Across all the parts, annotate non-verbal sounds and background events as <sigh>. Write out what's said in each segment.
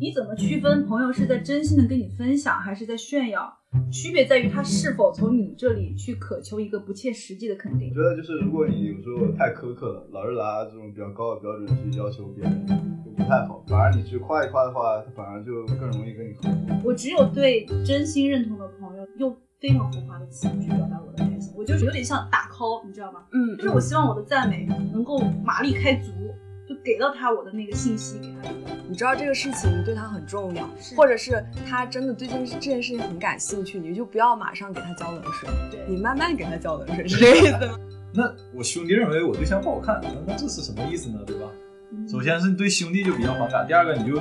你怎么区分朋友是在真心的跟你分享，还是在炫耀？区别在于他是否从你这里去渴求一个不切实际的肯定我。觉得就是如果你有时候太苛刻了，老是拿这种比较高的标准去要求别人，就不太好。反而你去夸一夸的话，他反而就更容易跟你合作。我只有对真心认同的朋友，用非常浮夸的词去表达我的开心。我就是有点像打 call，你知道吗？嗯就是我希望我的赞美能够马力开足，就给到他我的那个信息给他。你知道这个事情对他很重要，或者是他真的对这件事这件事情很感兴趣，你就不要马上给他浇冷水，对你慢慢给他浇冷水，是这个意思吗？那我兄弟认为我对象不好看，那那这是什么意思呢？对吧？首先是你对兄弟就比较反感，第二个你就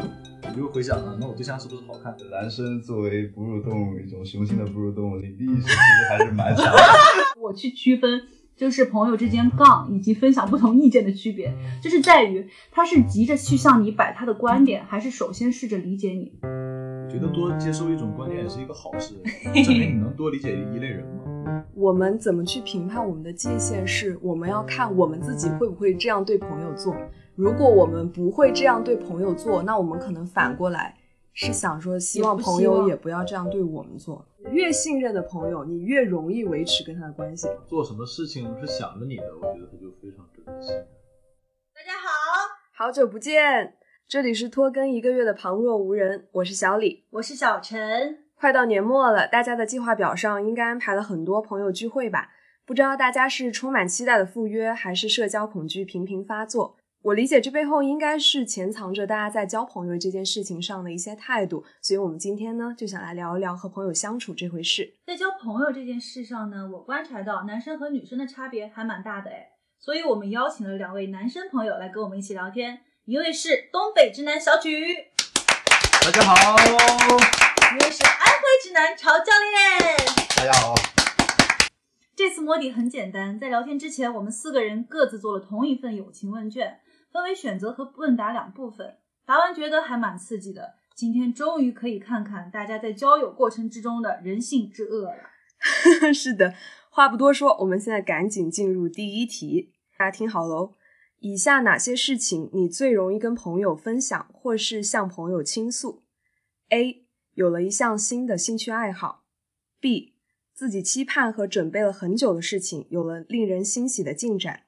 你就回想啊，那我对象是不是好看？男生作为哺乳动物，一种雄性的哺乳动物，领地意识其实还是蛮强的。<laughs> 我去区分，就是朋友之间杠以及分享不同意见的区别，就是在于他是急着去向你摆他的观点，还是首先试着理解你。觉得多接受一种观点也是一个好事，<laughs> 证明你能多理解一类人嘛。我们怎么去评判我们的界限是？我们要看我们自己会不会这样对朋友做。如果我们不会这样对朋友做，那我们可能反过来是想说，希望朋友也不要这样对我们做。越信任的朋友，你越容易维持跟他的关系。做什么事情是想着你的，我觉得他就非常值得信任。大家好，好久不见，这里是拖更一个月的旁若无人，我是小李。我是小陈。快到年末了，大家的计划表上应该安排了很多朋友聚会吧？不知道大家是充满期待的赴约，还是社交恐惧频频发作？我理解这背后应该是潜藏着大家在交朋友这件事情上的一些态度，所以我们今天呢就想来聊一聊和朋友相处这回事。在交朋友这件事上呢，我观察到男生和女生的差别还蛮大的哎，所以我们邀请了两位男生朋友来跟我们一起聊天，一位是东北直男小曲，大家好，一位是安徽直男曹教练。大家好，这次摸底很简单，在聊天之前，我们四个人各自做了同一份友情问卷，分为选择和问答两部分。答完觉得还蛮刺激的，今天终于可以看看大家在交友过程之中的人性之恶了。<laughs> 是的，话不多说，我们现在赶紧进入第一题，大家听好喽。以下哪些事情你最容易跟朋友分享，或是向朋友倾诉？A. 有了一项新的兴趣爱好；B. 自己期盼和准备了很久的事情有了令人欣喜的进展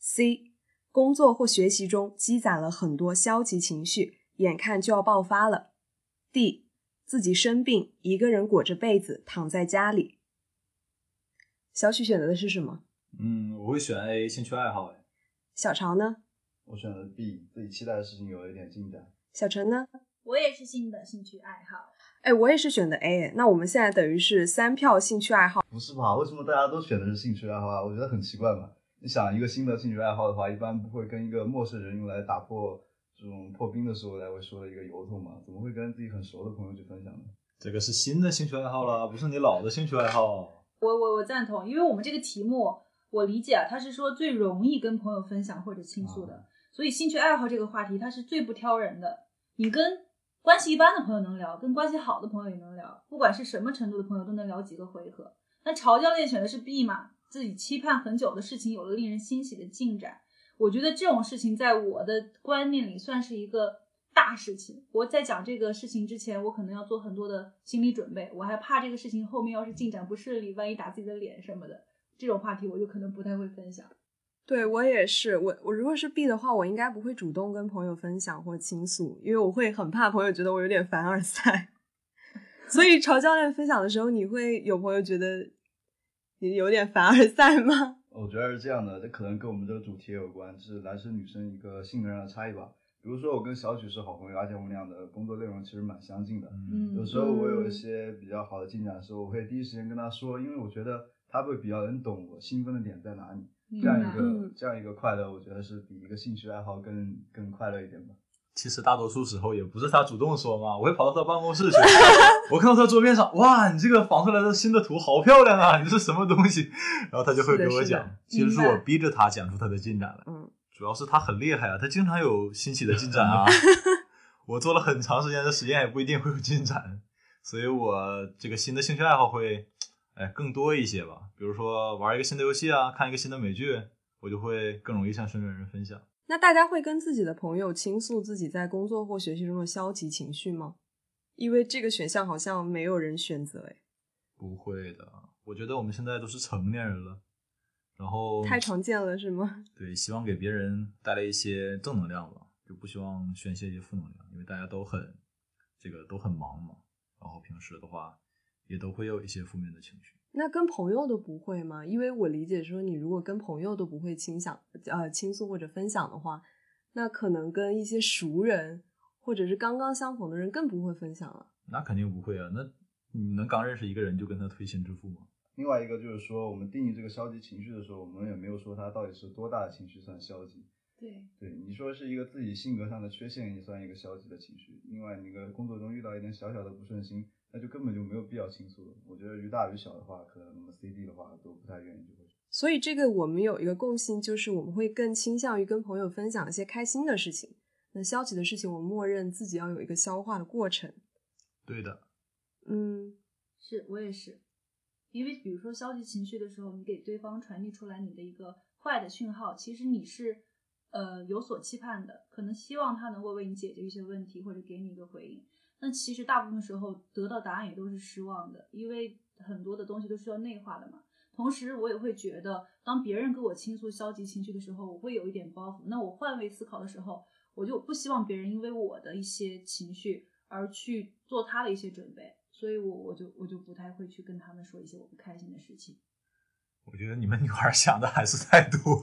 ；C. 工作或学习中积攒了很多消极情绪，眼看就要爆发了；D. 自己生病，一个人裹着被子躺在家里。小许选择的是什么？嗯，我会选 A 兴趣爱好哎。小潮呢？我选了 B，自己期待的事情有了一点进展。小陈呢？我也是新的兴趣爱好，哎，我也是选的 A。那我们现在等于是三票兴趣爱好。不是吧？为什么大家都选的是兴趣爱好啊？我觉得很奇怪嘛。你想一个新的兴趣爱好的话，一般不会跟一个陌生人用来打破这种破冰的时候来会说的一个由头嘛？怎么会跟自己很熟的朋友去分享呢？这个是新的兴趣爱好了，不是你老的兴趣爱好。我我我赞同，因为我们这个题目我理解啊，他是说最容易跟朋友分享或者倾诉的，所以兴趣爱好这个话题它是最不挑人的。你跟关系一般的朋友能聊，跟关系好的朋友也能聊，不管是什么程度的朋友都能聊几个回合。那曹教练选的是 B 嘛，自己期盼很久的事情有了令人欣喜的进展。我觉得这种事情在我的观念里算是一个大事情。我在讲这个事情之前，我可能要做很多的心理准备，我还怕这个事情后面要是进展不顺利，万一打自己的脸什么的，这种话题我就可能不太会分享。对我也是，我我如果是 B 的话，我应该不会主动跟朋友分享或倾诉，因为我会很怕朋友觉得我有点凡尔赛。<laughs> 所以 <laughs> 曹教练分享的时候，你会有朋友觉得你有点凡尔赛吗？<laughs> 我觉得是这样的，这可能跟我们这个主题也有关，就是男生女生一个性格上的差异吧。比如说我跟小曲是好朋友，而且我们俩的工作内容其实蛮相近的。嗯有时候我有一些比较好的进展的时候，我会第一时间跟他说，因为我觉得他会比较能懂我兴奋的点在哪里。这样一个、嗯这样一个快乐，我觉得是比一个兴趣爱好更更快乐一点吧。其实大多数时候也不是他主动说嘛，我会跑到他办公室去，<laughs> 我看到他桌面上，哇，你这个仿出来的新的图好漂亮啊，你这是什么东西？然后他就会给我讲，其实是我逼着他讲出他的进展来。嗯，主要是他很厉害啊，他经常有新奇的进展啊。<laughs> 我做了很长时间的实验，也不一定会有进展，所以我这个新的兴趣爱好会，哎，更多一些吧。比如说玩一个新的游戏啊，看一个新的美剧，我就会更容易向身边人分享。那大家会跟自己的朋友倾诉自己在工作或学习中的消极情绪吗？因为这个选项好像没有人选择，哎，不会的，我觉得我们现在都是成年人了，然后太常见了是吗？<laughs> 对，希望给别人带来一些正能量吧，就不希望宣泄一些负能量，因为大家都很这个都很忙嘛，然后平时的话也都会有一些负面的情绪。那跟朋友都不会吗？因为我理解说，你如果跟朋友都不会倾想呃倾诉或者分享的话，那可能跟一些熟人。或者是刚刚相逢的人更不会分享了，那肯定不会啊。那你能刚认识一个人就跟他推心置腹吗？另外一个就是说，我们定义这个消极情绪的时候，我们也没有说他到底是多大的情绪算消极。对对，你说是一个自己性格上的缺陷也算一个消极的情绪。另外，那个工作中遇到一点小小的不顺心，那就根本就没有必要倾诉了。我觉得于大于小的话，可能那么 C D 的话都不太愿意就会。所以这个我们有一个共性，就是我们会更倾向于跟朋友分享一些开心的事情。那消极的事情，我默认自己要有一个消化的过程。对的，嗯，是我也是，因为比如说消极情绪的时候，你给对方传递出来你的一个坏的讯号，其实你是呃有所期盼的，可能希望他能够为你解决一些问题或者给你一个回应。那其实大部分时候得到答案也都是失望的，因为很多的东西都是要内化的嘛。同时，我也会觉得，当别人跟我倾诉消极情绪的时候，我会有一点包袱。那我换位思考的时候。我就不希望别人因为我的一些情绪而去做他的一些准备，所以我我就我就不太会去跟他们说一些我不开心的事情。我觉得你们女孩想的还是太多。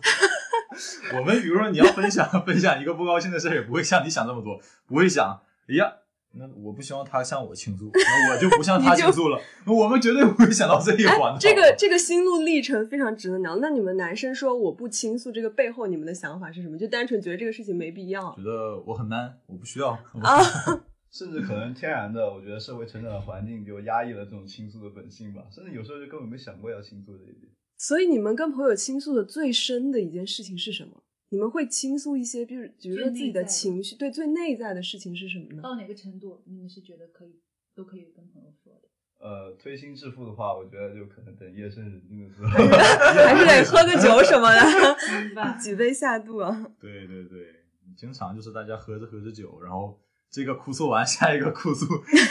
<laughs> 我们比如说你要分享分享一个不高兴的事儿，也不会像你想这么多，不会想，哎呀。那我不希望他向我倾诉，那我就不向他 <laughs> 倾诉了。我们绝对不会想到这一环。这个这个心路历程非常值得聊。那你们男生说我不倾诉，这个背后你们的想法是什么？就单纯觉得这个事情没必要？觉得我很 man，我不需要啊。<laughs> 甚至可能天然的，我觉得社会成长的环境就压抑了这种倾诉的本性吧。甚至有时候就根本没想过要倾诉这一点。所以你们跟朋友倾诉的最深的一件事情是什么？你们会倾诉一些，比如比如说自己的情绪，对最内在的事情是什么呢？到哪个程度，你们是觉得可以都可以跟朋友说的？呃，推心置腹的话，我觉得就可能等夜深人静的时候，<laughs> 还是得喝个酒什么的，几杯下肚啊。对 <laughs> 对对，经常就是大家喝着喝着酒，然后这个哭诉完，下一个哭诉，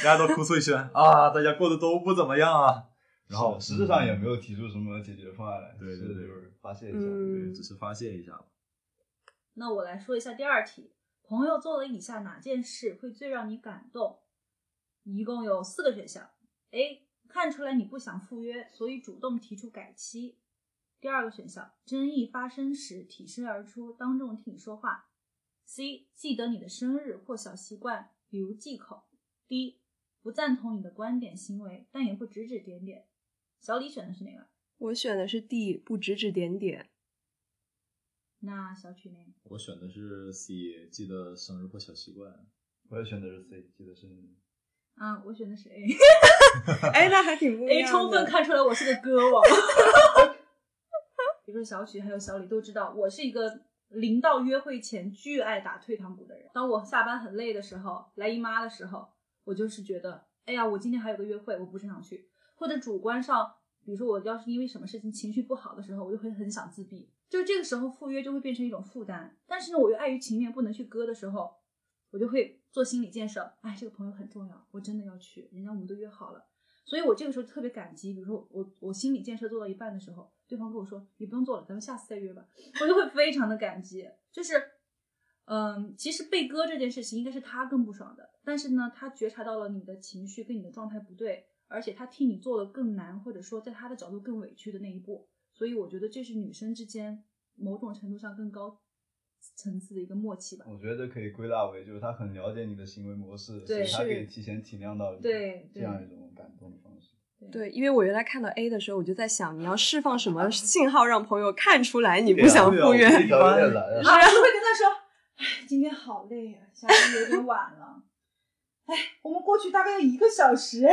大家都哭诉一圈啊，大家过得都不怎么样啊。然后实质上也没有提出什么解决方案来，对对对，就是发泄一下，对，只是发泄一下。那我来说一下第二题，朋友做了以下哪件事会最让你感动？一共有四个选项：A. 看出来你不想赴约，所以主动提出改期；第二个选项，争议发生时挺身而出，当众替你说话；C. 记得你的生日或小习惯，比如忌口；D. 不赞同你的观点行为，但也不指指点点。小李选的是哪个？我选的是 D，不指指点点。那小曲呢？我选的是 C，记得生日或小习惯。我也选的是 C，记得生日。啊，我选的是 A。<laughs> 哎，那还挺不一样。A 充分看出来我是个歌王。<laughs> 比如说小曲还有小李都知道，我是一个临到约会前巨爱打退堂鼓的人。当我下班很累的时候，来姨妈的时候，我就是觉得，哎呀，我今天还有个约会，我不是想去。或者主观上，比如说我要是因为什么事情情绪不好的时候，我就会很想自闭。就这个时候赴约就会变成一种负担，但是呢，我又碍于情面不能去割的时候，我就会做心理建设。哎，这个朋友很重要，我真的要去，人家我们都约好了，所以我这个时候特别感激。比如说我我心理建设做到一半的时候，对方跟我说你不用做了，咱们下次再约吧，我就会非常的感激。就是，嗯，其实被割这件事情应该是他更不爽的，但是呢，他觉察到了你的情绪跟你的状态不对，而且他替你做了更难，或者说在他的角度更委屈的那一步。所以我觉得这是女生之间某种程度上更高层次的一个默契吧。我觉得可以归纳为，就是他很了解你的行为模式，所以他可以提前体谅到对这样一种感动的方式。对，因为我原来看到 A 的时候，我就在想，你要释放什么信号让朋友看出来你不想赴约？啊，就会跟他说：“哎，今天好累啊，下班有点晚了。哎，我们过去大概要一个小时。”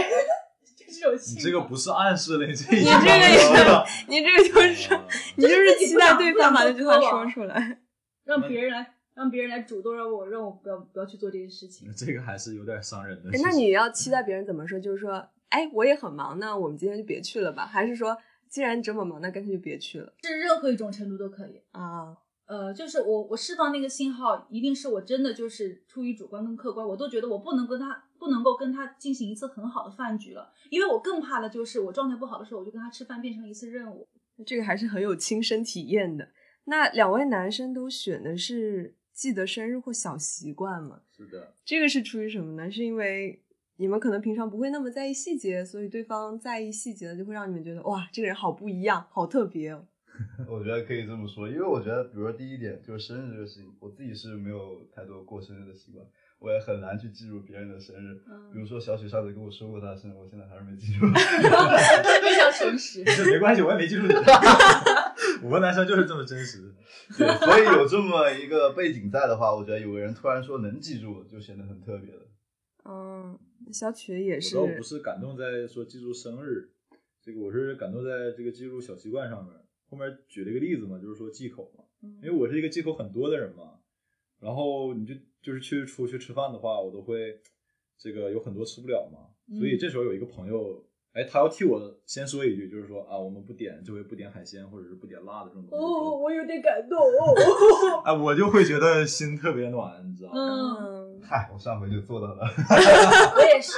你这个不是暗示了，你这你这个也是，<laughs> 你这个就是你就是期待对方把这句话说出来，让别人来，让别人来主动让我让我不要不要去做这些事情。这个还是有点伤人的。那你要期待别人怎么说？就是说，哎，我也很忙，那我们今天就别去了吧？还是说，既然你这么忙，那干脆就别去了？是任何一种程度都可以啊。呃，就是我我释放那个信号，一定是我真的就是出于主观跟客观，我都觉得我不能跟他不能够跟他进行一次很好的饭局了，因为我更怕的就是我状态不好的时候，我就跟他吃饭变成一次任务。这个还是很有亲身体验的。那两位男生都选的是记得生日或小习惯嘛？是的，这个是出于什么呢？是因为你们可能平常不会那么在意细节，所以对方在意细节了，就会让你们觉得哇，这个人好不一样，好特别哦。<laughs> 我觉得可以这么说，因为我觉得，比如说第一点就是生日这个事情，我自己是没有太多过生日的习惯，我也很难去记住别人的生日。嗯比如说小曲上次跟我说过他的生日，我现在还是没记住。<laughs> 非常诚实。这 <laughs> 没关系，我也没记住你。<laughs> 我们男生就是这么真实。对，所以有这么一个背景在的话，我觉得有个人突然说能记住，就显得很特别了。嗯，小曲也是，我倒不是感动在说记住生日，这个我是感动在这个记住小习惯上面。后面举了一个例子嘛，就是说忌口嘛，因为我是一个忌口很多的人嘛。然后你就就是去出去吃饭的话，我都会这个有很多吃不了嘛。所以这时候有一个朋友，哎，他要替我先说一句，就是说啊，我们不点这回不点海鲜或者是不点辣的这种东西。哦，我有点感动哦。<laughs> 哎，我就会觉得心特别暖，你知道吗？嗯，嗯，嗨，我上回就做到了。<laughs> 我也是。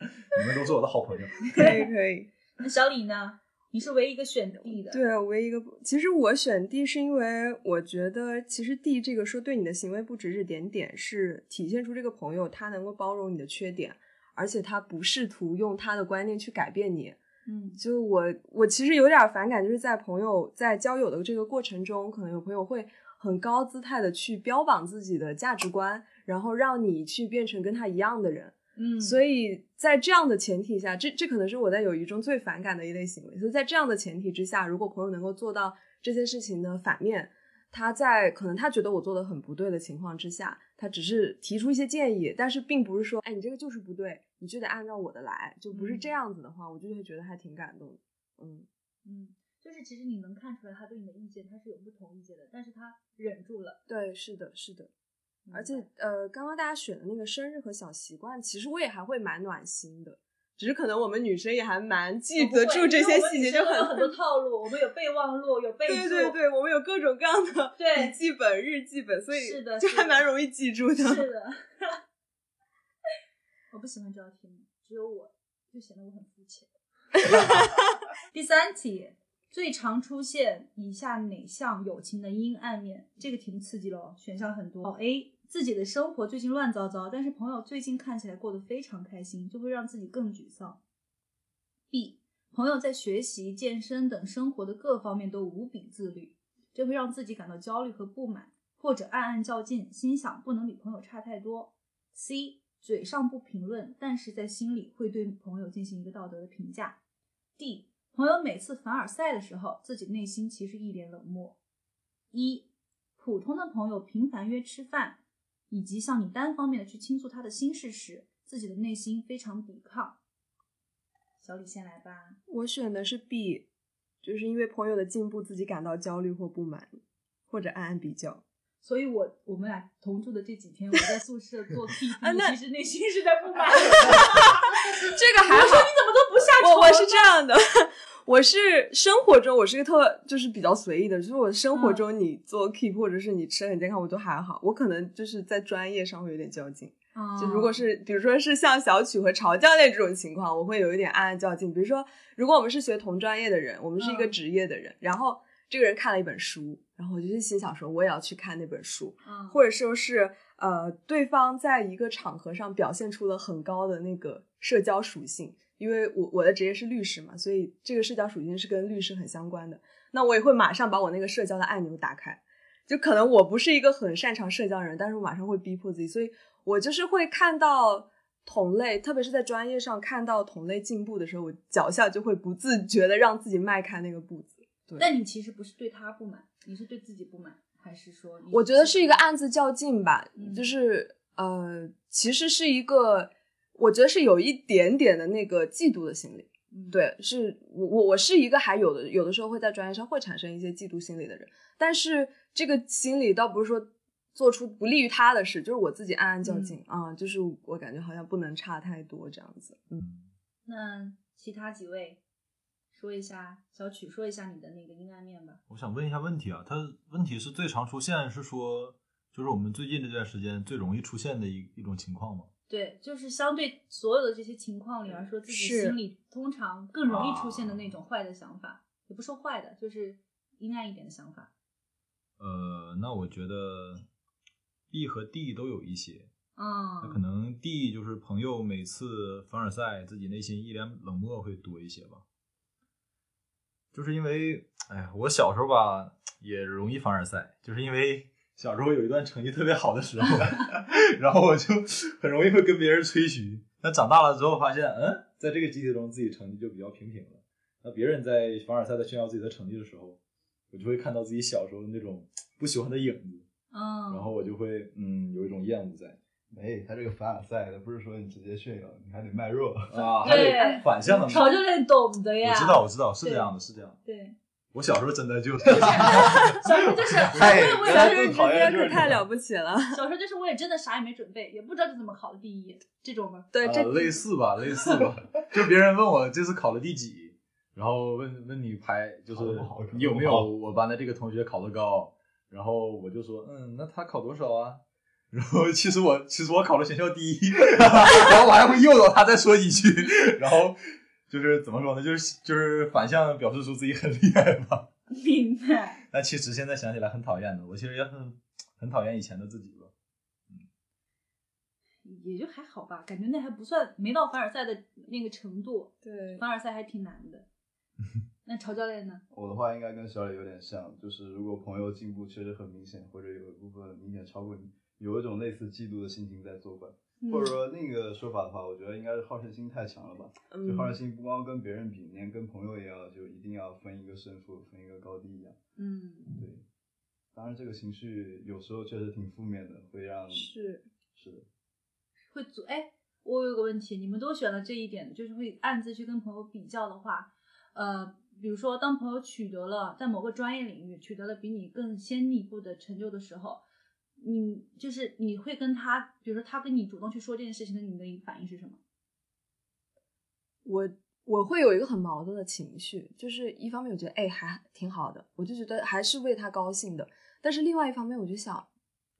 你们都是我的好朋友。<laughs> 可以可以。那小李呢？你是唯一一个选 D 的。对啊，唯一一个不，其实我选 D 是因为我觉得，其实 D 这个说对你的行为不指指点点，是体现出这个朋友他能够包容你的缺点，而且他不试图用他的观念去改变你。嗯就我，我其实有点反感，就是在朋友在交友的这个过程中，可能有朋友会很高姿态的去标榜自己的价值观，然后让你去变成跟他一样的人。嗯，所以在这样的前提下，这这可能是我在友谊中最反感的一类行为。所以在这样的前提之下，如果朋友能够做到这件事情的反面，他在可能他觉得我做的很不对的情况之下，他只是提出一些建议，但是并不是说，哎，你这个就是不对，你就得按照我的来，就不是这样子的话，我就会觉得还挺感动的。嗯，嗯，就是其实你能看出来他对你的意见他是有不同意见的，但是他忍住了。对，是的，是的。而且呃，刚刚大家选的那个生日和小习惯，其实我也还会蛮暖心的，只是可能我们女生也还蛮记得住这些细节，就很很多套路，我们有备忘录，有备注，对对对，我们有各种各样的 <laughs> 对笔记本、日记本，所以是的就还蛮容易记住的。是的。<laughs> 我不喜欢这道题目，只有我，就显得我很肤浅。<laughs> 第三题，最常出现以下哪项友情的阴暗面？这个题目刺激了哦，选项很多。哦 A，自己的生活最近乱糟糟，但是朋友最近看起来过得非常开心，就会让自己更沮丧。B，朋友在学习、健身等生活的各方面都无比自律，这会让自己感到焦虑和不满，或者暗暗较劲，心想不能比朋友差太多。C，嘴上不评论，但是在心里会对朋友进行一个道德的评价。D，朋友每次凡尔赛的时候，自己内心其实一脸冷漠。一，普通的朋友频繁约吃饭，以及向你单方面的去倾诉他的心事时，自己的内心非常抵抗。小李先来吧。我选的是 B，就是因为朋友的进步自己感到焦虑或不满，或者暗暗比较。所以我我们俩同住的这几天，我在宿舍做 <laughs> P 啊 P，那其实内心是在不满的。<laughs> 这个还好，我说你怎么都不下床？我我是这样的，<laughs> 我是生活中我是一个特就是比较随意的，就是我生活中你做 keep 或者是你吃的很健康，我都还好。我可能就是在专业上会有点较劲。啊就如果是比如说是像小曲和曹教练这种情况，我会有一点暗暗较劲。比如说，如果我们是学同专业的人，我们是一个嗯职业的人，然后这个人看了一本书，然后我就心想说我也要去看那本书，嗯或者说是呃，对方在一个场合上表现出了很高的那个社交属性，因为我我的职业是律师嘛，所以这个社交属性是跟律师很相关的。那我也会马上把我那个社交的按钮打开，就可能我不是一个很擅长社交的人，但是我马上会逼迫自己，所以我就是会看到同类，特别是在专业上看到同类进步的时候，我脚下就会不自觉的让自己迈开那个步子。对，但你其实不是对他不满，你是对自己不满，还是说你？我觉得是一个暗自较劲吧，嗯就是呃，其实是一个，我觉得是有一点点的那个嫉妒的心理。嗯对，是我我我是一个还有的有的时候会在专业上会产生一些嫉妒心理的人，但是这个心理倒不是说做出不利于他的事，就是我自己暗暗较劲啊、就是我感觉好像不能差太多这样子。嗯，那其他几位说一下，小曲说一下你的那个阴暗面吧。我想问一下问题啊，它问题是最常出现是说，就是我们最近这段时间最容易出现的一一种情况吗？对，就是相对所有的这些情况里来说，自己心里通常更容易出现的那种坏的想法，也不说坏的，就是阴暗一点的想法。呃，那我觉得 B 和 D 都有一些。嗯，那可能 D 就是朋友每次凡尔赛，自己内心一脸冷漠会多一些吧。就是因为，哎呀，我小时候吧也容易凡尔赛，就是因为小时候有一段成绩特别好的时候，<laughs> 然后我就很容易会跟别人吹嘘。那长大了之后发现，嗯，在这个集体中自己成绩就比较平平了。那别人在凡尔赛的炫耀自己的成绩的时候，我就会看到自己小时候那种不喜欢的影子，嗯，然后我就会嗯有一种厌恶在。没，他这个凡尔赛的不是说你直接炫耀，你还得卖弱。啊，<laughs> 还对得反向的。曹教练懂的呀。我知道，我知道，是这样的，是这样的。对，我小时候真的就 <laughs> 是，小时候就是，<laughs> 哎我也我也小时候直接可太了不起了。小时候就是我也真的啥也没准备，也不知道这怎么考的第一，这种吗？对，这呃类似吧，类似吧。就别人问我这次考了第几，然后问问你排，就是你有没有我班的这个同学考得高，然后我就说，嗯，那他考多少啊？<laughs> 然后其实我其实我考了全校第一，然后我还会诱导他再说几句，然后就是怎么说呢？就是就是反向表示出自己很厉害吧。<laughs> 明白。但其实现在想起来很讨厌的，我其实也很很讨厌以前的自己吧。也就还好吧，感觉那还不算没到凡尔赛的那个程度，对凡尔赛还挺难的。<laughs> 那曹教练呢？我的话应该跟小李有点像，就是如果朋友进步确实很明显，或者有一部分明显超过你，有一种类似嫉妒的心情在作怪，嗯或者说那个说法的话，我觉得应该是好胜心太强了吧。就嗯好胜心不光跟别人比，连跟朋友也要就一定要分一个胜负，分一个高低一样。嗯，对，当然这个情绪有时候确实挺负面的，会让是。是的，会阻哎，我有个问题，你们都选了这一点，就是会暗自去跟朋友比较的话，呃，比如说当朋友取得了在某个专业领域取得了比你更先一步的成就的时候，你就是你会跟他，比如说他跟你主动去说这件事情的，你的反应是什么？我我会有一个很矛盾的情绪，就是一方面我觉得哎还挺好的，我就觉得还是为他高兴的，但是另外一方面我就想，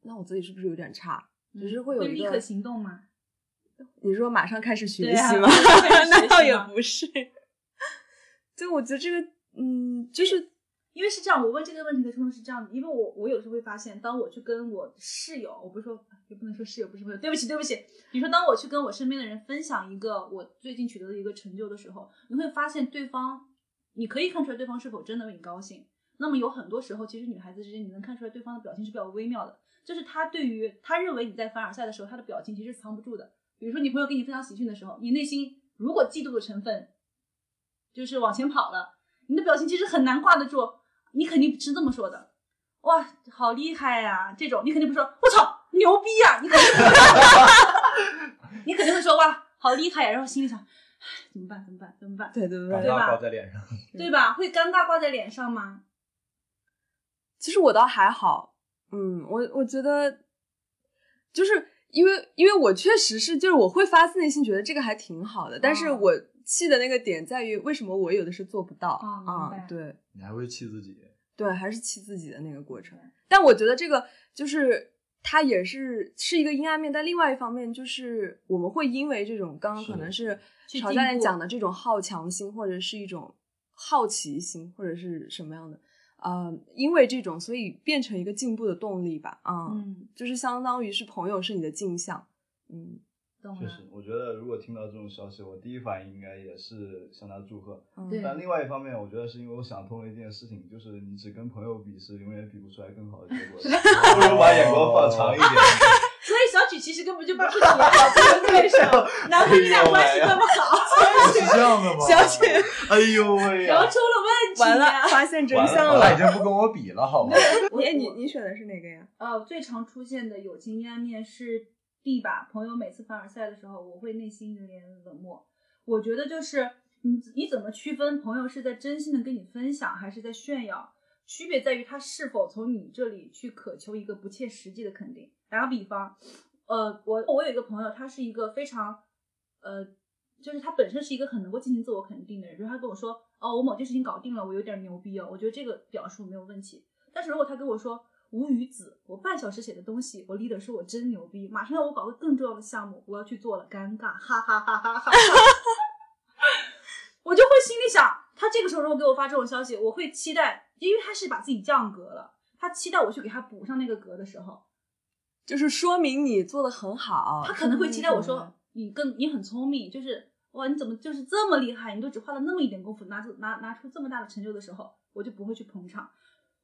那我自己是不是有点差？就是会有一个会立刻行动吗？<laughs> 你说马上开始学习吗？<laughs> 那倒也不是。<laughs> 就我觉得这个，嗯，就是因为是这样，我问这个问题的初衷是这样的，因为我我有时候会发现，当我去跟我室友，我不是说也不能说室友不是朋友，对不起对不起，你说当我去跟我身边的人分享一个我最近取得的一个成就的时候，你会发现对方，你可以看出来对方是否真的为你高兴。那么有很多时候，其实女孩子之间你能看出来对方的表情是比较微妙的，就是他对于他认为你在凡尔赛的时候，他的表情其实是藏不住的。比如说你朋友跟你分享喜讯的时候，你内心如果嫉妒的成分就是往前跑了，你的表情其实很难挂得住。你肯定是这么说的，哇，好厉害呀、这种你肯定不说，我操，牛逼呀、你肯定不会说，<laughs> 你肯定会说哇，好厉害呀、然后心里想，唉 <sighs> 怎么办？怎么办？怎么办？对对对对，对吧挂在脸上。对吧？会尴尬挂在脸上吗？其实我倒还好，嗯，我我觉得就是因为因为我确实是就是我会发自内心觉得这个还挺好的，但是哦我气的那个点在于为什么我有的是做不到啊、白对你还会气自己？对，还是气自己的那个过程。但我觉得这个就是它也是是一个阴暗面，但另外一方面就是我们会因为这种刚刚可能是去曹教练讲的这种好强心，或者是一种好奇心，或者是什么样的，呃，因为这种所以变成一个进步的动力吧，啊、嗯，就是相当于是朋友是你的镜像，嗯确实。，我觉得如果听到这种消息，我第一反应应该也是向他祝贺。嗯但另外一方面，我觉得是因为我想通了一件事情，就是你只跟朋友比是永远比不出来更好的结果的，<laughs> 不如把眼光放长一点。<laughs> 所以小曲其实根本就不是你好的对手，难怪你俩关系那么好，是这样的吗？小曲，<laughs> 哎呦喂呀！聊出了问题完了，呀。发现真相了相他已经不跟我比了，好吗？我哎，你你选的是哪个呀？呃，最常出现的友情阴暗面是 D 吧。朋友每次凡尔赛的时候，我会内心有点冷漠。我觉得就是你你怎么区分朋友是在真心的跟你分享，还是在炫耀？区别在于他是否从你这里去渴求一个不切实际的肯定。打个比方，呃，我我有一个朋友，他是一个非常呃就是他本身是一个很能够进行自我肯定的人，比如他跟我说，哦，我某件事情搞定了，我有点牛逼哦，我觉得这个表述没有问题。但是如果他跟我说无语子，我半小时写的东西，我 leader 说我真牛逼，马上要我搞个更重要的项目，我要去做了，尴尬，哈哈哈哈哈哈，<laughs> 我就会心里想，他这个时候如果给我发这种消息，我会期待，因为他是把自己降格了，他期待我去给他补上那个格的时候，就是说明你做的很好。他可能会期待我说你更你很聪明，就是哇你怎么就是这么厉害，你都只花了那么一点功夫拿出拿拿出这么大的成就的时候，我就不会去捧场，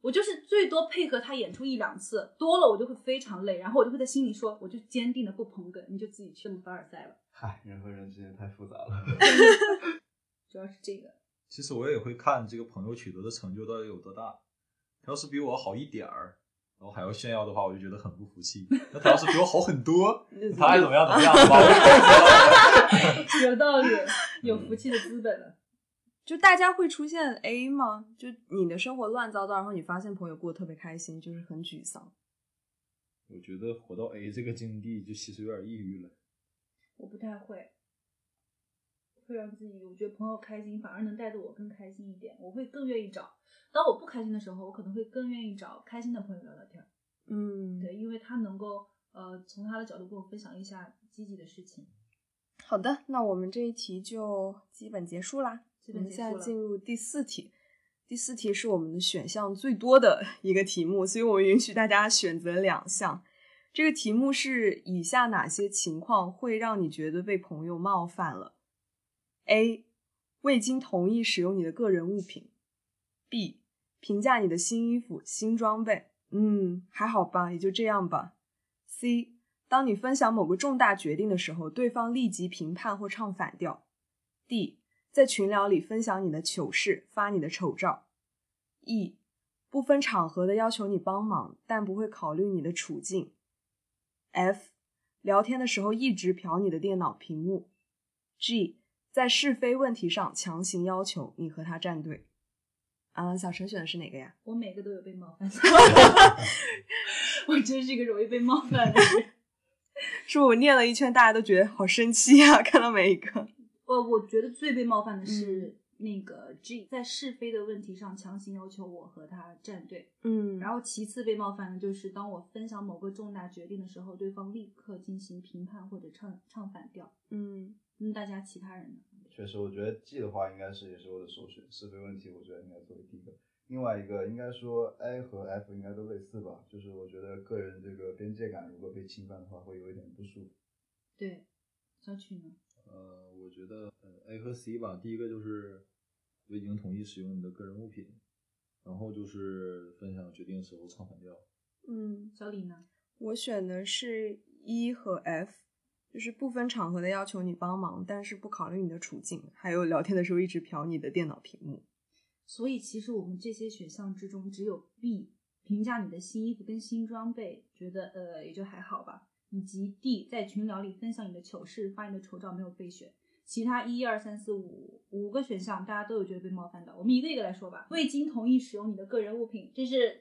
我就是最多配合他演出一两次，多了我就会非常累，然后我就会在心里说，我就坚定的不捧哏，你就自己去凡尔赛了，嗨，人和人之间太复杂了。<laughs> 主要是这个。其实我也会看这个朋友取得的成就到底有多大。他要是比我好一点儿，然后还要炫耀的话，我就觉得很不服气。那他要是比我好很多，<laughs> 他爱怎么样怎么样吧。我有道理，有福气的资本了。就大家会出现 A 吗？就你的生活乱糟糟，然后你发现朋友过得特别开心，就是很沮丧。我觉得活到 A 这个境地，就其实有点抑郁了。我不太会，会让自己，我觉得朋友开心反而能带着我更开心一点，我会更愿意找。当我不开心的时候，我可能会更愿意找开心的朋友聊聊天儿。嗯，对，因为他能够呃从他的角度跟我分享一下积极的事情。好的，那我们这一题就基本结束啦。基我们现在进入第四题，第四题是我们的选项最多的 <laughs> 一个题目，所以我们允许大家选择两项。这个题目是以下哪些情况会让你觉得被朋友冒犯了？A. 未经同意使用你的个人物品；B. 评价你的新衣服、新装备，嗯，还好吧，也就这样吧。C. 当你分享某个重大决定的时候，对方立即评判或唱反调。D. 在群聊里分享你的糗事，发你的丑照。E. 不分场合的要求你帮忙，但不会考虑你的处境。F. 聊天的时候一直瞟你的电脑屏幕。G. 在是非问题上强行要求你和他站队。啊、小陈选的是哪个呀？我每个都有被冒犯，<laughs> 我真是一个容易被冒犯的人。<laughs> 是不是我念了一圈，大家都觉得好生气啊？看到每一个。呃，我觉得最被冒犯的是那个 G，在是非的问题上强行要求我和他站队。嗯然后其次被冒犯的就是当我分享某个重大决定的时候，对方立刻进行评判或者唱唱反调。嗯那，大家其他人呢？确实，我觉得 G 的话应该是也是我的首选，是非问题我觉得应该作为第一个。另外一个应该说 A 和 F 应该都类似吧，就是我觉得个人这个边界感如果被侵犯的话，会有一点不舒服。对，小曲呢？呃，我觉得呃 A 和 C 吧，第一个就是我已经同意使用你的个人物品，然后就是分享决定时候唱反调。嗯，小李呢？我选的是 E 和 F，就是不分场合的要求你帮忙，但是不考虑你的处境，还有聊天的时候一直瞟你的电脑屏幕。所以其实我们这些选项之中，只有 B 评价你的新衣服跟新装备，觉得呃也就还好吧，以及 D 在群聊里分享你的糗事、发你的丑照没有备选。其他一二三四五五个选项，大家都有觉得被冒犯的。我们一个一个来说吧。未经同意使用你的个人物品，这是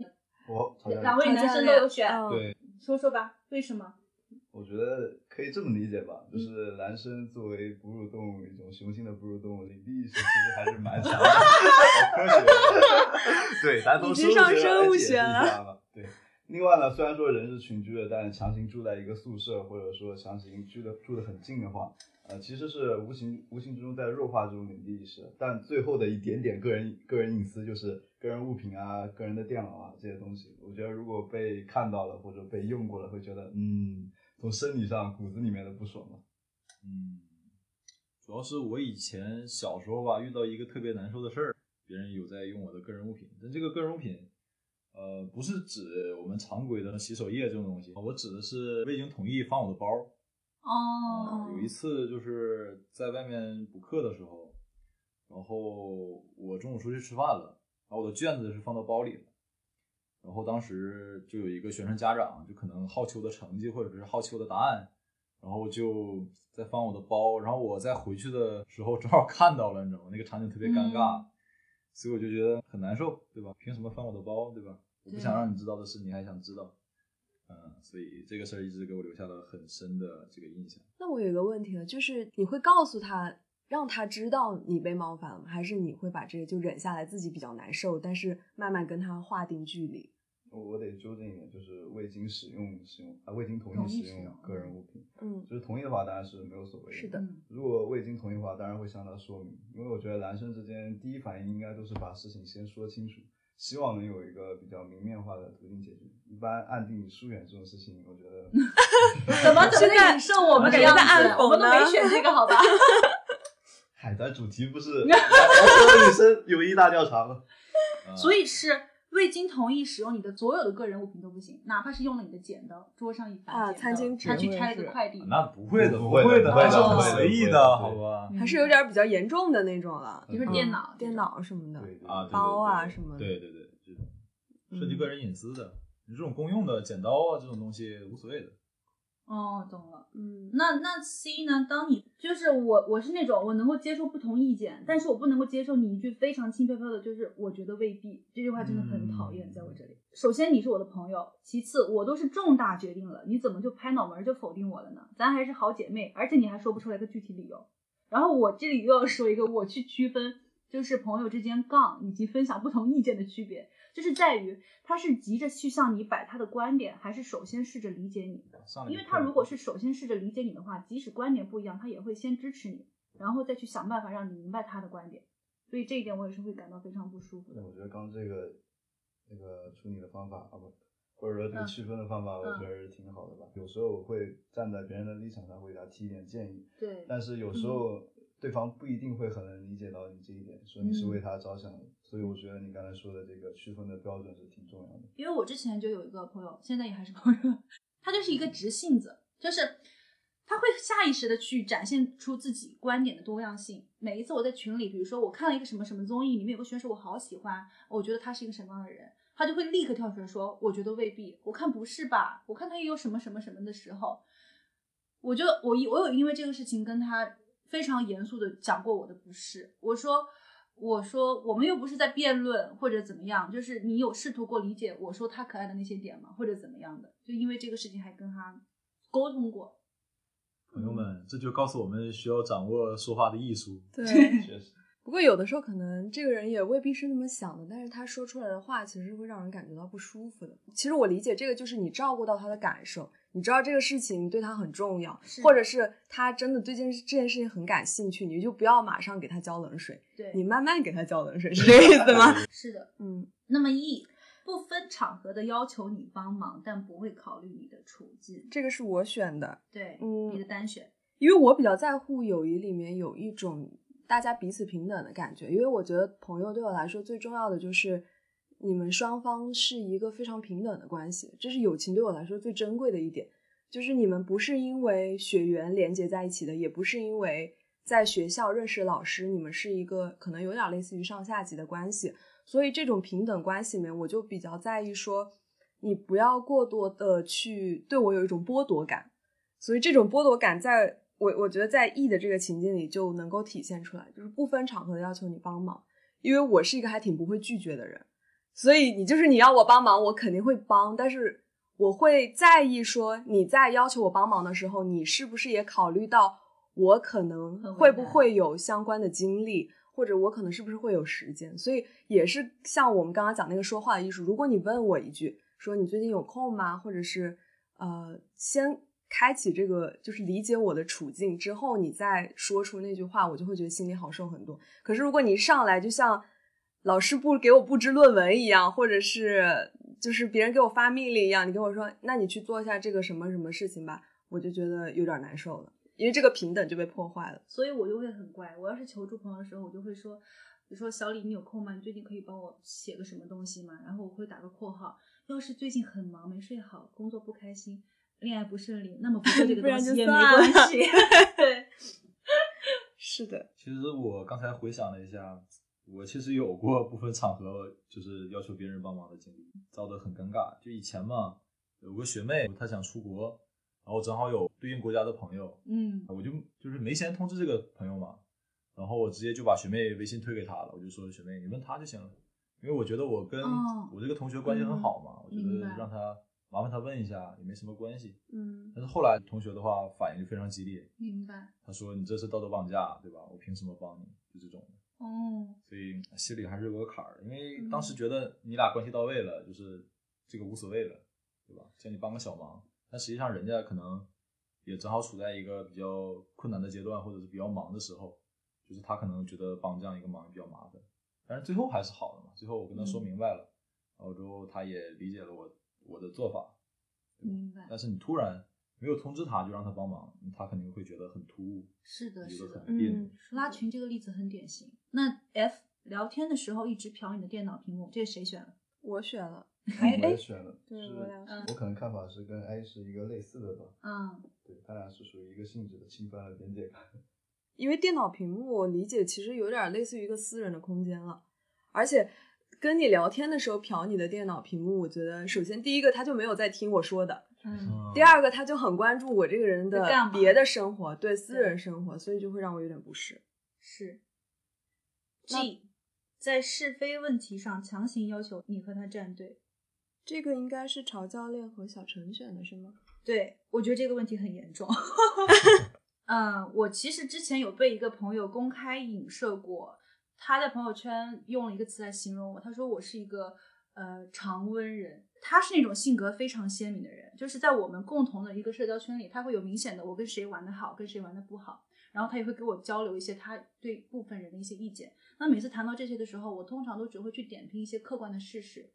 <laughs> 我两位男生都有选，嗯对，说说吧，为什么？我觉得可以这么理解吧，就是男生作为哺乳动物，一种雄性的哺乳动物，领地意识其实还是蛮强的，好科学的。<laughs> 对，咱从已经上生生物物学学了来解释一下嘛。对，另外呢，虽然说人是群居的，但强行住在一个宿舍，或者说强行住的住的很近的话，呃，其实是无形无形之中在弱化这种领地意识。但最后的一点点个人个人隐私，就是个人物品啊、个人的电脑啊这些东西，我觉得如果被看到了或者被用过了，会觉得嗯。从生理上骨子里面的不爽嘛。嗯，主要是我以前小时候吧，遇到一个特别难受的事儿，别人有在用我的个人物品，但这个个人物品，呃，不是指我们常规的洗手液这种东西，我指的是未经同意放我的包。哦啊，有一次就是在外面补课的时候，然后我中午出去吃饭了，然后我的卷子是放到包里了。然后当时就有一个学生家长，就可能好奇我的成绩或者是好奇我的答案，然后就在翻我的包，然后我在回去的时候正好看到了，你知道吗？那个场景特别尴尬，所以我就觉得很难受，对吧？凭什么翻我的包，对吧？我不想让你知道的事，你还想知道，嗯，所以这个事儿一直给我留下了很深的这个印象。那我有一个问题了，就是你会告诉他，让他知道你被冒犯了吗？还是你会把这个就忍下来，自己比较难受，但是慢慢跟他划定距离？我我得纠正一点，就是未经使用使用啊，未经同同意使用个人物品。嗯，就是同意的话，当然是没有所谓的。是的嗯如果未经同意的话，当然会向他说明，因为我觉得男生之间第一反应应该都是把事情先说清楚，希望能有一个比较明面化的途径解决。一般暗地里疏远这种事情，我觉得 <laughs> 怎么怎么在影射我们的样子？在暗我们都没选这个，好吧？<laughs> 海的主题不是 <laughs> 所有女生友谊大调查吗？啊所以是未经同意使用你的所有的个人物品都不行，哪怕是用了你的剪刀，桌上一把剪刀啊餐巾纸他去拆个快递，那不会的，不会的会的，不会的那是很随意的，好吧？嗯还是有点比较严重的那种了，比如说嗯电脑，电脑什么的，啊，包啊什么的对对对，这种嗯涉及个人隐私的，你这种公用的剪刀啊，这种东西无所谓的。哦，懂了。嗯，那那 C 呢？当你就是我，我是那种我能够接受不同意见，但是我不能够接受你一句非常轻飘飘的，就是我觉得未必这句话真的很讨厌，嗯在我这里。首先你是我的朋友，其次我都是重大决定了，你怎么就拍脑门儿就否定我了呢？咱还是好姐妹，而且你还说不出来个具体理由。然后我这里又要说一个，我去区分就是朋友之间杠以及分享不同意见的区别，就是在于他是急着去向你摆他的观点，还是首先试着理解你。因为他如果是首先试着理解你的话，即使观点不一样，他也会先支持你，然后再去想办法让你明白他的观点。所以这一点我也是会感到非常不舒服的那。我觉得刚刚这个那个处理的方法啊不，或者说这个嗯区分的方法，我嗯觉得是挺好的吧。有时候我会站在别人的立场上，会给他提一点建议，对，但是有时候对方不一定会很能理解到你这一点，说你是为他着想的。所以我觉得你刚才说的这个区分的标准是挺重要的。因为我之前就有一个朋友，现在也还是朋友，他就是一个直性子，就是他会下意识的去展现出自己观点的多样性。每一次我在群里，比如说我看了一个什么什么综艺，里面有个选手我好喜欢，我觉得他是一个什么样的人，他就会立刻跳出来说，我觉得未必，我看不是吧，我看他也有什么什么什么的时候，我就我一我有因为这个事情跟他非常严肃的讲过我的不是，我说我说我们又不是在辩论或者怎么样，就是你有试图过理解我说他可爱的那些点吗？或者怎么样的？就因为这个事情还跟他沟通过。朋友们，这就告诉我们需要掌握说话的艺术。对。确实，不过有的时候可能这个人也未必是那么想的，但是他说出来的话其实会让人感觉到不舒服的。其实我理解这个就是你照顾到他的感受，你知道这个事情对他很重要，或者是他真的对这件事这件事情很感兴趣，你就不要马上给他浇冷水，对，你慢慢给他浇冷水，<laughs> 是这个意思吗？<laughs> 是的。嗯，那么 E 不分场合的要求你帮忙，但不会考虑你的处境。这个是我选的，对，嗯你的单选。因为我比较在乎友谊里面有一种大家彼此平等的感觉，因为我觉得朋友对我来说最重要的就是你们双方是一个非常平等的关系，这是友情对我来说最珍贵的一点，就是你们不是因为血缘连接在一起的，也不是因为在学校认识老师，你们是一个可能有点类似于上下级的关系，所以这种平等关系里面，我就比较在意说你不要过多的去对我有一种剥夺感。所以这种剥夺感在，我我觉得在 E 的这个情境里就能够体现出来，就是不分场合的要求你帮忙，因为我是一个还挺不会拒绝的人，所以你就是你要我帮忙，我肯定会帮，但是我会在意说你在要求我帮忙的时候，你是不是也考虑到我可能会不会有相关的经历，或者我可能是不是会有时间，所以也是像我们刚刚讲那个说话的艺术，如果你问我一句说你最近有空吗，或者是呃先。开启这个就是理解我的处境之后，你再说出那句话，我就会觉得心里好受很多。可是如果你上来就像老师布给我布置论文一样，或者是就是别人给我发命令一样，你跟我说，那你去做一下这个什么什么事情吧，我就觉得有点难受了，因为这个平等就被破坏了。所以我就会很乖。我要是求助朋友的时候，我就会说，比如说小李，你有空吗？你最近可以帮我写个什么东西吗？然后我会打个括号，要是最近很忙没睡好，工作不开心，恋爱不顺利，那么不做这个 <laughs> 东西也没关系。<laughs> 对，<laughs> 是的，其实我刚才回想了一下，我其实有过部分场合就是要求别人帮忙的经历，遭得很尴尬。就以前嘛，有个学妹她想出国，然后正好有对应国家的朋友，嗯，我就就是没先通知这个朋友嘛，然后我直接就把学妹微信推给她了，我就说学妹你问她就行了，因为我觉得我跟哦我这个同学关系很好嘛，我觉得让她麻烦他问一下也没什么关系。嗯但是后来同学的话反应就非常激烈，明白。他说你这是道德绑架，对吧？我凭什么帮你？就这种的。哦，所以心里还是有个坎儿，因为嗯当时觉得你俩关系到位了，就是这个无所谓了，对吧？叫你帮个小忙，但实际上人家可能也正好处在一个比较困难的阶段，或者是比较忙的时候，就是他可能觉得帮这样一个忙比较麻烦，但是最后还是好的嘛。最后我跟他说明白了，然后之后他也理解了我我的做法，明白。但是你突然没有通知他就让他帮忙，他肯定会觉得很突兀，是的，觉是的。嗯，拉群这个例子很典型。那 F 聊天的时候一直瞟你的电脑屏幕，这是谁选了？我选了。<laughs> 我也选了，就是对我俩我可能看法是跟 A 是一个类似的吧，嗯，对他俩是属于一个性质的，侵犯了边界感。<laughs> 因为电脑屏幕，我理解其实有点类似于一个私人的空间了，而且跟你聊天的时候瞟你的电脑屏幕，我觉得首先第一个他就没有在听我说的，嗯，第二个他就很关注我这个人的别的生活，对私人生活，所以就会让我有点不适。是。那 G 在是非问题上强行要求你和他站队。这个应该是曹教练和小陈选的是吗？对，我觉得这个问题很严重。<laughs> 嗯，我其实之前有被一个朋友公开影射过，他在朋友圈用了一个词来形容我，他说我是一个呃常温人。他是那种性格非常鲜明的人，就是在我们共同的一个社交圈里，他会有明显的我跟谁玩的好，跟谁玩的不好，然后他也会给我交流一些他对部分人的一些意见。那每次谈到这些的时候，我通常都只会去点评一些客观的事实，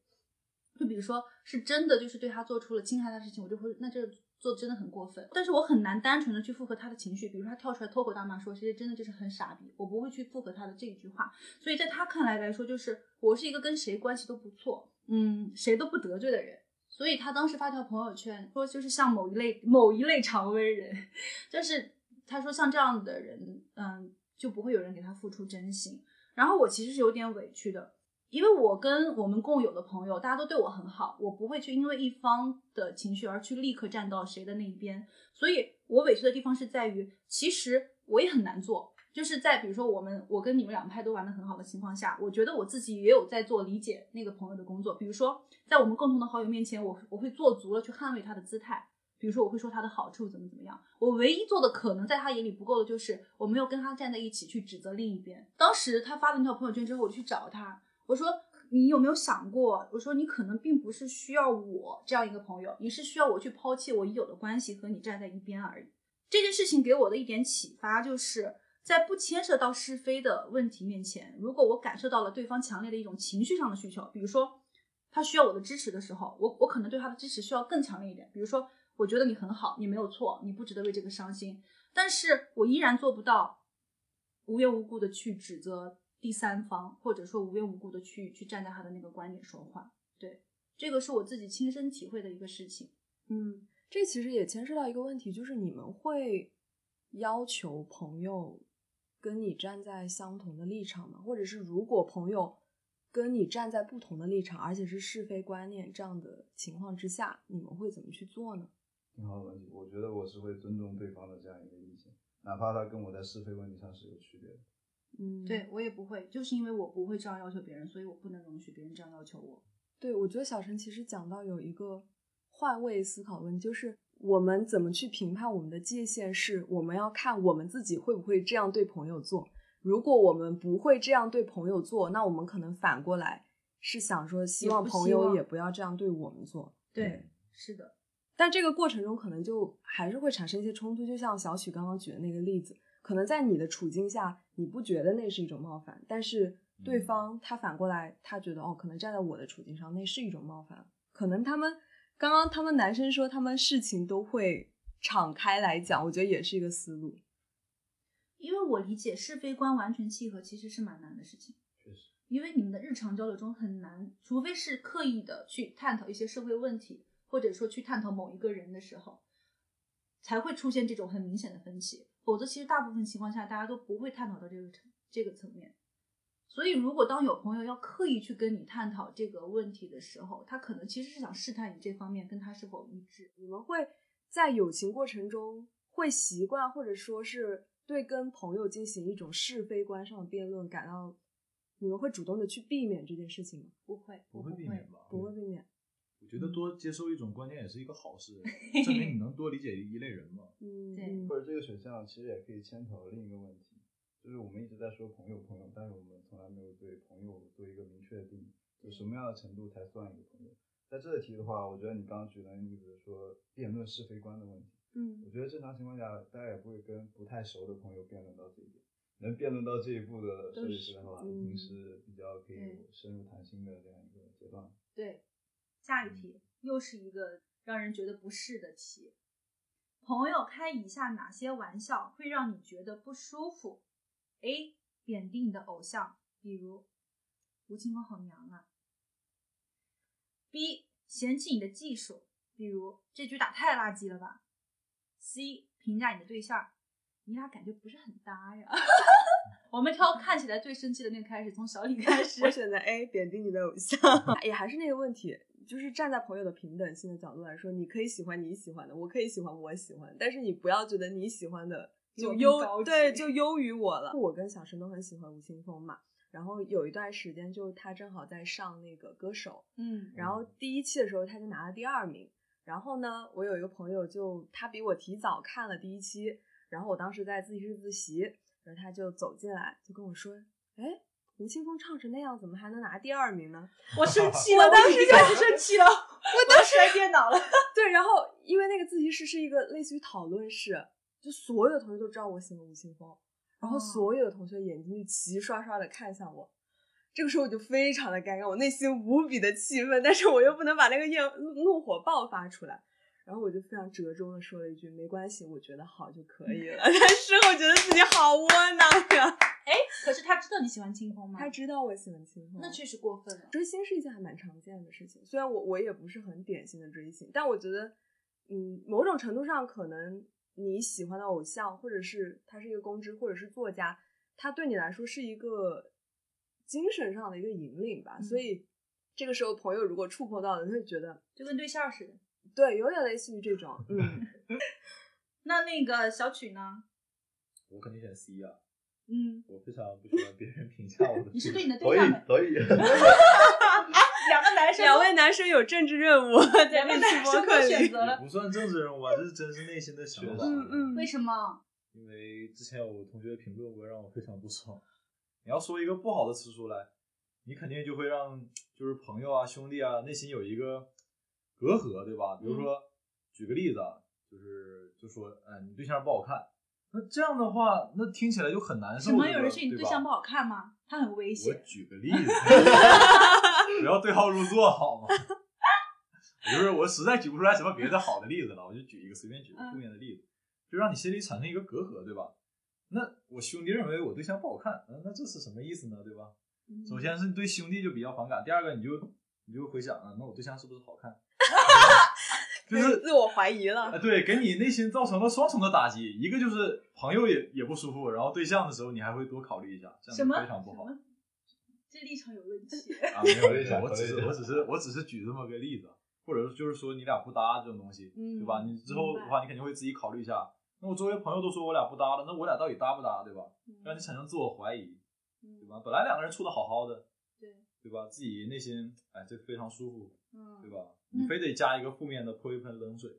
就比如说是真的就是对他做出了侵害他的事情，我就会那这做的真的很过分。但是我很难单纯的去附和他的情绪，比如他跳出来脱口大骂说这些真的就是很傻逼，我不会去附和他的这一句话。所以在他看来来说，就是我是一个跟谁关系都不错，嗯，谁都不得罪的人。所以他当时发条朋友圈说，就是像某一类某一类常温人，<laughs> 就是他说像这样的人，嗯，就不会有人给他付出真心。然后我其实是有点委屈的，因为我跟我们共有的朋友，大家都对我很好，我不会去因为一方的情绪而去立刻站到谁的那一边，所以我委屈的地方是在于，其实我也很难做，就是在比如说我们我跟你们两派都玩的很好的情况下，我觉得我自己也有在做理解那个朋友的工作，比如说在我们共同的好友面前，我我会做足了去捍卫他的姿态。比如说，我会说他的好处怎么怎么样。我唯一做的可能在他眼里不够的就是我没有跟他站在一起去指责另一边。当时他发了那条朋友圈之后，我去找他，我说你有没有想过？我说你可能并不是需要我这样一个朋友，你是需要我去抛弃我已有的关系和你站在一边而已。这件事情给我的一点启发就是。在不牵涉到是非的问题面前，如果我感受到了对方强烈的一种情绪上的需求，比如说他需要我的支持的时候，我我可能对他的支持需要更强烈一点。比如说，我觉得你很好，你没有错，你不值得为这个伤心，但是我依然做不到无缘无故的去指责第三方，或者说无缘无故的去去站在他的那个观点说话。对，这个是我自己亲身体会的一个事情。嗯，这其实也牵涉到一个问题，就是你们会要求朋友跟你站在相同的立场吗？或者是如果朋友跟你站在不同的立场，而且是是非观念这样的情况之下，你们会怎么去做呢？挺好的问题，我觉得我是会尊重对方的这样一个意见，哪怕他跟我在是非问题上是有区别的。嗯，对我也不会，就是因为我不会这样要求别人，所以我不能容许别人这样要求我。对，我觉得小陈其实讲到有一个换位思考问题，就是我们怎么去评判我们的界限，是我们要看我们自己会不会这样对朋友做。如果我们不会这样对朋友做，那我们可能反过来是想说，希望朋友也不要这样对我们做。对，是的，但这个过程中可能就还是会产生一些冲突，就像小许刚刚举的那个例子，可能在你的处境下，你不觉得那是一种冒犯，但是对方他反过来，他觉得哦，可能站在我的处境上，那是一种冒犯。可能他们刚刚他们男生说他们事情都会敞开来讲，我觉得也是一个思路。因为我理解是非观完全契合其实是蛮难的事情。确实，因为你们的日常交流中很难，除非是刻意的去探讨一些社会问题，或者说去探讨某一个人的时候，才会出现这种很明显的分歧。否则，其实大部分情况下，大家都不会探讨到这个层这个层面。所以，如果当有朋友要刻意去跟你探讨这个问题的时候，他可能其实是想试探你这方面跟他是否一致。你们会在友情过程中会习惯，或者说是对跟朋友进行一种是非观上的辩论感到，你们会主动的去避免这件事情吗？不会，不会避免吧？不会避免。我觉得多接受一种观念也是一个好事，<laughs> 证明你能多理解一类人嘛。嗯，或者这个选项其实也可以牵头另一个问题，就是我们一直在说朋友朋友，但是我们从来没有对朋友做一个明确的定义，就什么样的程度才算一个朋友。在这个题的话，我觉得你刚刚举的例子说辩论是非观的问题，嗯我觉得正常情况下，大家也不会跟不太熟的朋友辩论到这一点。能辩论到这一步的设计师的话，已经是比较可以有深入谈心的这样一个阶段。对，下一题又是一个让人觉得不适的题。朋友开以下哪些玩笑会让你觉得不舒服？A. 贬低你的偶像，比如吴青峰好娘啊。B. 嫌弃你的技术，比如这局打太垃圾了吧。C. 评价你的对象，你俩感觉不是很搭呀。<laughs> 我们挑看起来最生气的那个开始，从小李开始。<laughs> 我选择 A，贬低你的偶像，<laughs> 也还是那个问题，就是站在朋友的平等性的角度来说，你可以喜欢你喜欢的，我可以喜欢我喜欢，但是你不要觉得你喜欢的就更优对就优于我了。我跟小陈都很喜欢吴青峰嘛，然后有一段时间就他正好在上那个歌手，嗯然后第一期的时候他就拿了第二名。然后呢，我有一个朋友就他比我提早看了第一期，然后我当时在自习室自习，然后他就走进来就跟我说：“哎，吴青峰唱成那样，怎么还能拿第二名呢？”我生气了，我当时就开始生气了，我当时摔电脑了。<laughs> 对，然后因为那个自习室是一个类似于讨论室，就所有的同学都知道我喜欢吴青峰，然后哦所有的同学眼睛就齐刷刷的看向我。这个时候我就非常的尴尬，我内心无比的气愤，但是我又不能把那个焰怒火爆发出来，然后我就非常折中的说了一句：“没关系，我觉得好就可以了。<laughs> ”但是我觉得自己好窝囊呀。哎，可是他知道你喜欢清风吗？他知道我喜欢清风，那确实过分了。追星是一件还蛮常见的事情，虽然我我也不是很典型的追星，但我觉得，嗯，某种程度上，可能你喜欢的偶像，或者是他是一个公知，或者是作家，他对你来说是一个精神上的一个引领吧。嗯所以这个时候，朋友如果触碰到了，他会觉得，就跟对象似的。对，有点类似于这种，嗯，<laughs> 那那个小曲呢？我肯定选 C 啊，嗯，我非常不喜欢别人评价我的。你是对你的所以对象很所以 <laughs> 两个男生，两位男生有政治任务在两个这期男生都播客里，选择了，也不算政治任务吧，这是真是内心的想法。嗯嗯为什么？因为之前有同学评论过，让我非常不爽。你要说一个不好的词出来，你肯定就会让就是朋友啊、兄弟啊内心有一个隔阂，对吧？比如说，举个例子啊，就是就说，哎，你对象不好看，那这样的话，那听起来就很难受。什么对吧有人说你对象不好看吗？他很危险我。举个例子，<laughs> 不要对号入座好吗？<laughs> 我就是我实在举不出来什么别的好的例子了，我就举一个随便举个负面的例子，就让你心里产生一个隔阂，对吧？那我兄弟认为我对象不好看，嗯，那这是什么意思呢？对吧？嗯首先是你对兄弟就比较反感，第二个你就你就回想啊，那我对象是不是好看？就是自我怀疑啊，了，对，给你内心造成了双重的打击，一个就是朋友也也不舒服，然后对象的时候你还会多考虑一下，这样？非常不好。这立场有问题。啊，<laughs> 没有立场 <laughs> 我只是我只是我只是举这么个例子，或者就是说你俩不搭这种东西，嗯对吧？你之后的话，你肯定会自己考虑一下。那我周围朋友都说我俩不搭了，那我俩到底搭不搭，对吧？让你产生自我怀疑，对嗯，吧？本来两个人处的好好的，对，对吧？自己内心哎，这非常舒服，嗯，对？吧？嗯你非得加一个负面的泼一盆冷水，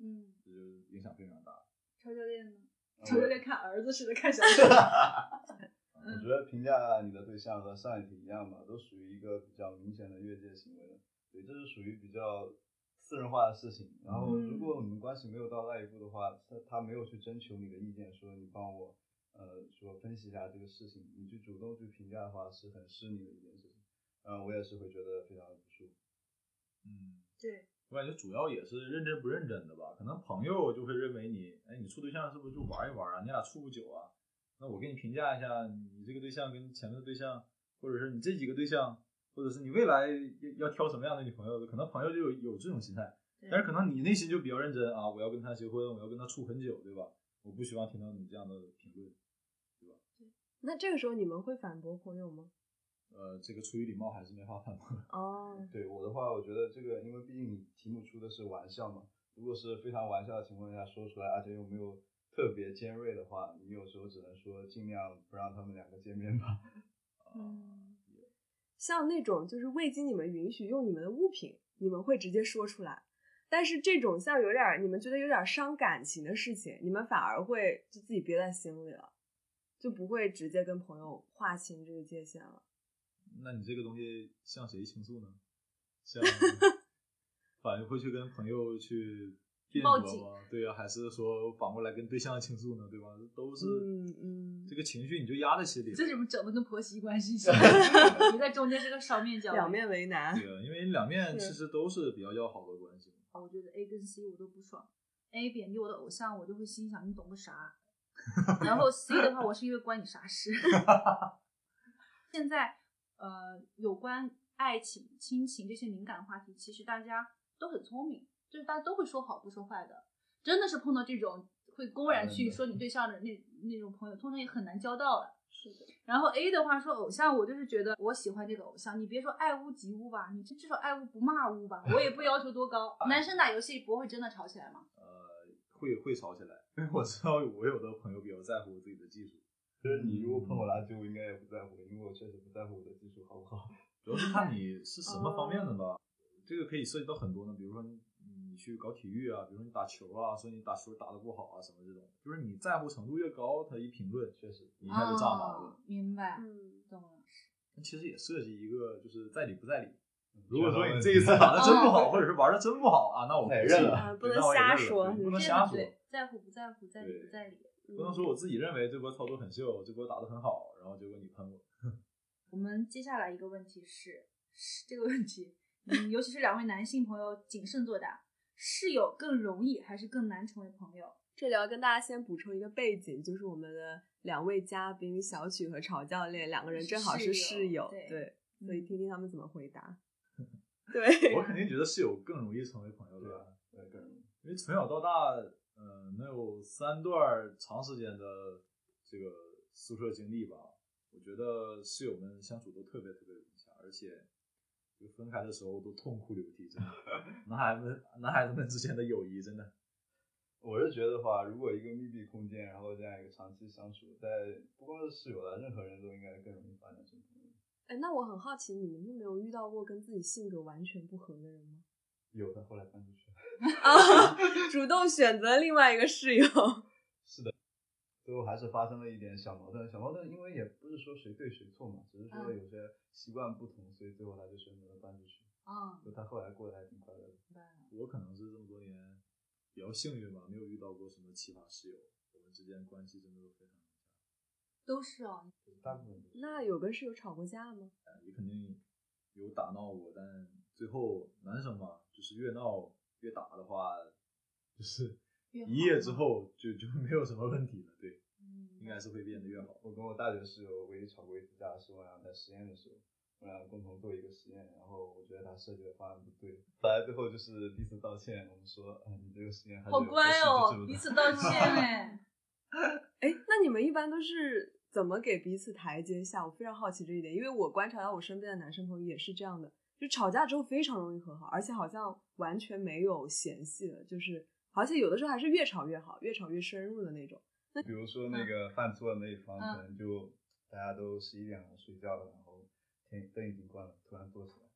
嗯，这就影响非常大。超教练呢？我超教练看儿子似的看小曲。<laughs> 我觉得评价你的对象和上一题一样吧，都属于一个比较明显的越界行为的。对，这是属于比较私人化的事情。然后，嗯如果你们关系没有到那一步的话，他他没有去征求你的意见，说你帮我呃说分析一下这个事情，你去主动去评价的话，是很失礼的一件事情。嗯、我也是会觉得非常的不舒服。嗯，对，我感觉主要也是认真不认真的吧。可能朋友就会认为你，哎，你处对象是不是就玩一玩啊？你俩处不久啊？那我给你评价一下，你这个对象跟前面的对象，或者是你这几个对象，或者是你未来要挑什么样的女朋友，可能朋友就有有这种心态。对但是可能你内心就比较认真啊，我要跟他结婚，我要跟他处很久，对吧？我不希望听到你这样的评论，对吧那这个时候你们会反驳朋友吗？呃，这个出于礼貌还是没法反驳的。哦，<laughs> 对我的话，我觉得这个，因为毕竟你题目出的是玩笑嘛，如果是非常玩笑的情况下说出来，而且又没有特别尖锐的话，你有时候只能说尽量不让他们两个见面吧。嗯，像那种就是未经你们允许用你们的物品，你们会直接说出来。但是这种像有点你们觉得有点伤感情的事情，你们反而会就自己憋在心里了，就不会直接跟朋友划清这个界限了。那你这个东西向谁倾诉呢？<laughs> 向反正会去跟朋友去辩驳吗？对啊，还是说反过来跟对象倾诉呢？对吧？都是嗯嗯这个情绪你就压在心里了。这怎么整的跟婆媳关系似的？<laughs> <laughs> 你在中间是个双面胶，两。面为难。对啊，因为两面其实都是比较要好的关系啊。我觉得 A 跟 C 我都不爽。A 贬低我的偶像，我就会心想你懂个啥？然后 C 的话，我是因为关你啥事？现在呃，有关爱情、亲情这些敏感话题，其实大家都很聪明，就是大家都会说好不说坏的。真的是碰到这种会公然去说你对象的那那种朋友，通常也很难交到了。是的，然后 A 的话说偶像，我就是觉得我喜欢这个偶像，你别说爱屋及乌吧，你至少爱屋不骂屋吧，我也不要求多高。<laughs> 男生打游戏不会真的吵起来吗？呃，会会吵起来，因为我知道我有的朋友比较在乎自己的技术，就是你如果碰我垃圾，我应该也不在乎，因为我确实不在乎我的技术好不好。<laughs> 主要是看你是什么方面的吧。这个可以涉及到很多呢，比如说你你去搞体育啊，比如说你打球啊，说你打球打得不好啊什么这种，就是你在乎程度越高，他一评论确实你一下就炸毛了。哦明白，嗯，懂了。那其实也涉及一个就是在理不在理。嗯如果说你这一次打的真不好，或者是玩的真不好啊，那我不信那也认了啊不能瞎说不能瞎说，在乎不在乎，在理不在理。嗯不能说我自己认为这波操作很秀，这波打得很好，然后结果你喷我。<laughs> 我们接下来一个问题是，是这个问题，嗯，尤其是两位男性朋友谨慎作答，室友更容易还是更难成为朋友？这里要跟大家先补充一个背景，就是我们的两位嘉宾小曲和曹教练两个人正好是室友，室友对对，所以嗯听听他们怎么回答。<laughs> 对，我肯定觉得室友更容易成为朋友，对吧，对，更容易因为从小到大，呃，能有三段长时间的这个宿舍经历吧，我觉得室友们相处都特别特别融洽，而且就分开的时候都痛哭流涕，真的，男孩子们男孩子们之间的友谊真的，<laughs> 我是觉得话，如果一个密闭空间，然后这样一个长期相处，在不光是室友了，任何人都应该更容易发展成朋友。哎，那我很好奇，你们就没有遇到过跟自己性格完全不合的人吗？有的后来搬出去了，啊，<laughs> 主动选择另外一个室友。是的最后还是发生了一点小矛盾。小矛盾，因为也不是说谁对谁错嘛，只是说嗯有些习惯不同，所以最后他就选择了搬出去。啊，就他后来过得还挺快乐的。我可能是这么多年比较幸运吧，没有遇到过什么奇葩室友，我们之间关系真的都非常融洽。都是哦，大部分都是那有跟室友吵过架吗？也肯定有打闹过，但最后男生嘛，就是越闹越打的话，就是一夜之后就就没有什么问题了，对，嗯，应该是会变得越好。我跟我大学室友唯一吵过一次架，是我俩在实验的时候，我俩共同做一个实验，然后我觉得他设计的方案不对，后来最后就是彼此道歉，我们说，嗯，你这个实验还好乖哦彼此道歉 <laughs> 哎。<laughs> 哎，那你们一般都是怎么给彼此台阶下？我非常好奇这一点，因为我观察到我身边的男生朋友也是这样的，就吵架之后非常容易和好，而且好像完全没有嫌隙了，就是而且有的时候还是越吵越好，越吵越深入的那种。那比如说那个犯错的那一方，嗯可能就大家都十一点了睡觉了，然后天灯已经关了，突然坐起来，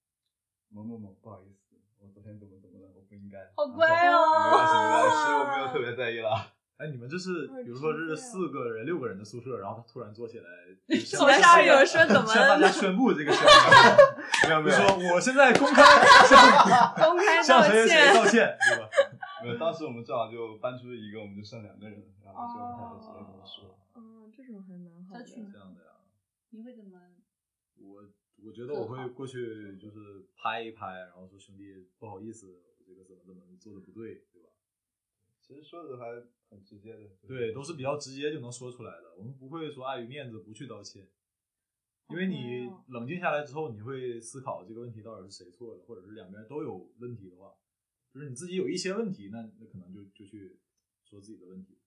某某某，不好意思，我昨天怎么怎么了，我不应该。好乖哦没关系没关系，我没有特别在意啦。哎，你们这是哦比如说是这是四个人、六个人的宿舍，然后他突然坐起来，其他室友说怎么向大了家宣布这个消息，<laughs> 没有没有说我现在公开向 <laughs> 公开道向谁谁。道歉，对吧？没有，当时我们正好就搬出一个，我们就剩两个人，然后就他就直接跟我说，嗯，这种还蛮好的。这样的呀，你会怎么？我我觉得我会过去就是拍一拍，然后说兄弟不好意思，我这个怎么怎么做的不对，对吧？其实说的还很直接的。对，都是比较直接就能说出来的，我们不会说碍于面子不去道歉，因为你哦冷静下来之后，你会思考这个问题到底是谁错的，或者是两边都有问题的话，就是你自己有一些问题，那那可能就就去说自己的问题，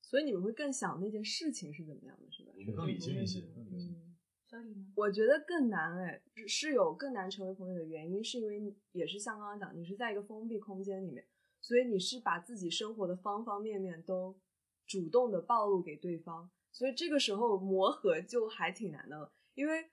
所以你们会更想那件事情是怎么样的，是吧？我们更理性一些，更理性。嗯，小李呢？我觉得更难哎，是有更难成为朋友的原因，是因为也是像刚刚讲，你是在一个封闭空间里面，所以你是把自己生活的方方面面都主动的暴露给对方，所以这个时候磨合就还挺难的了。因为，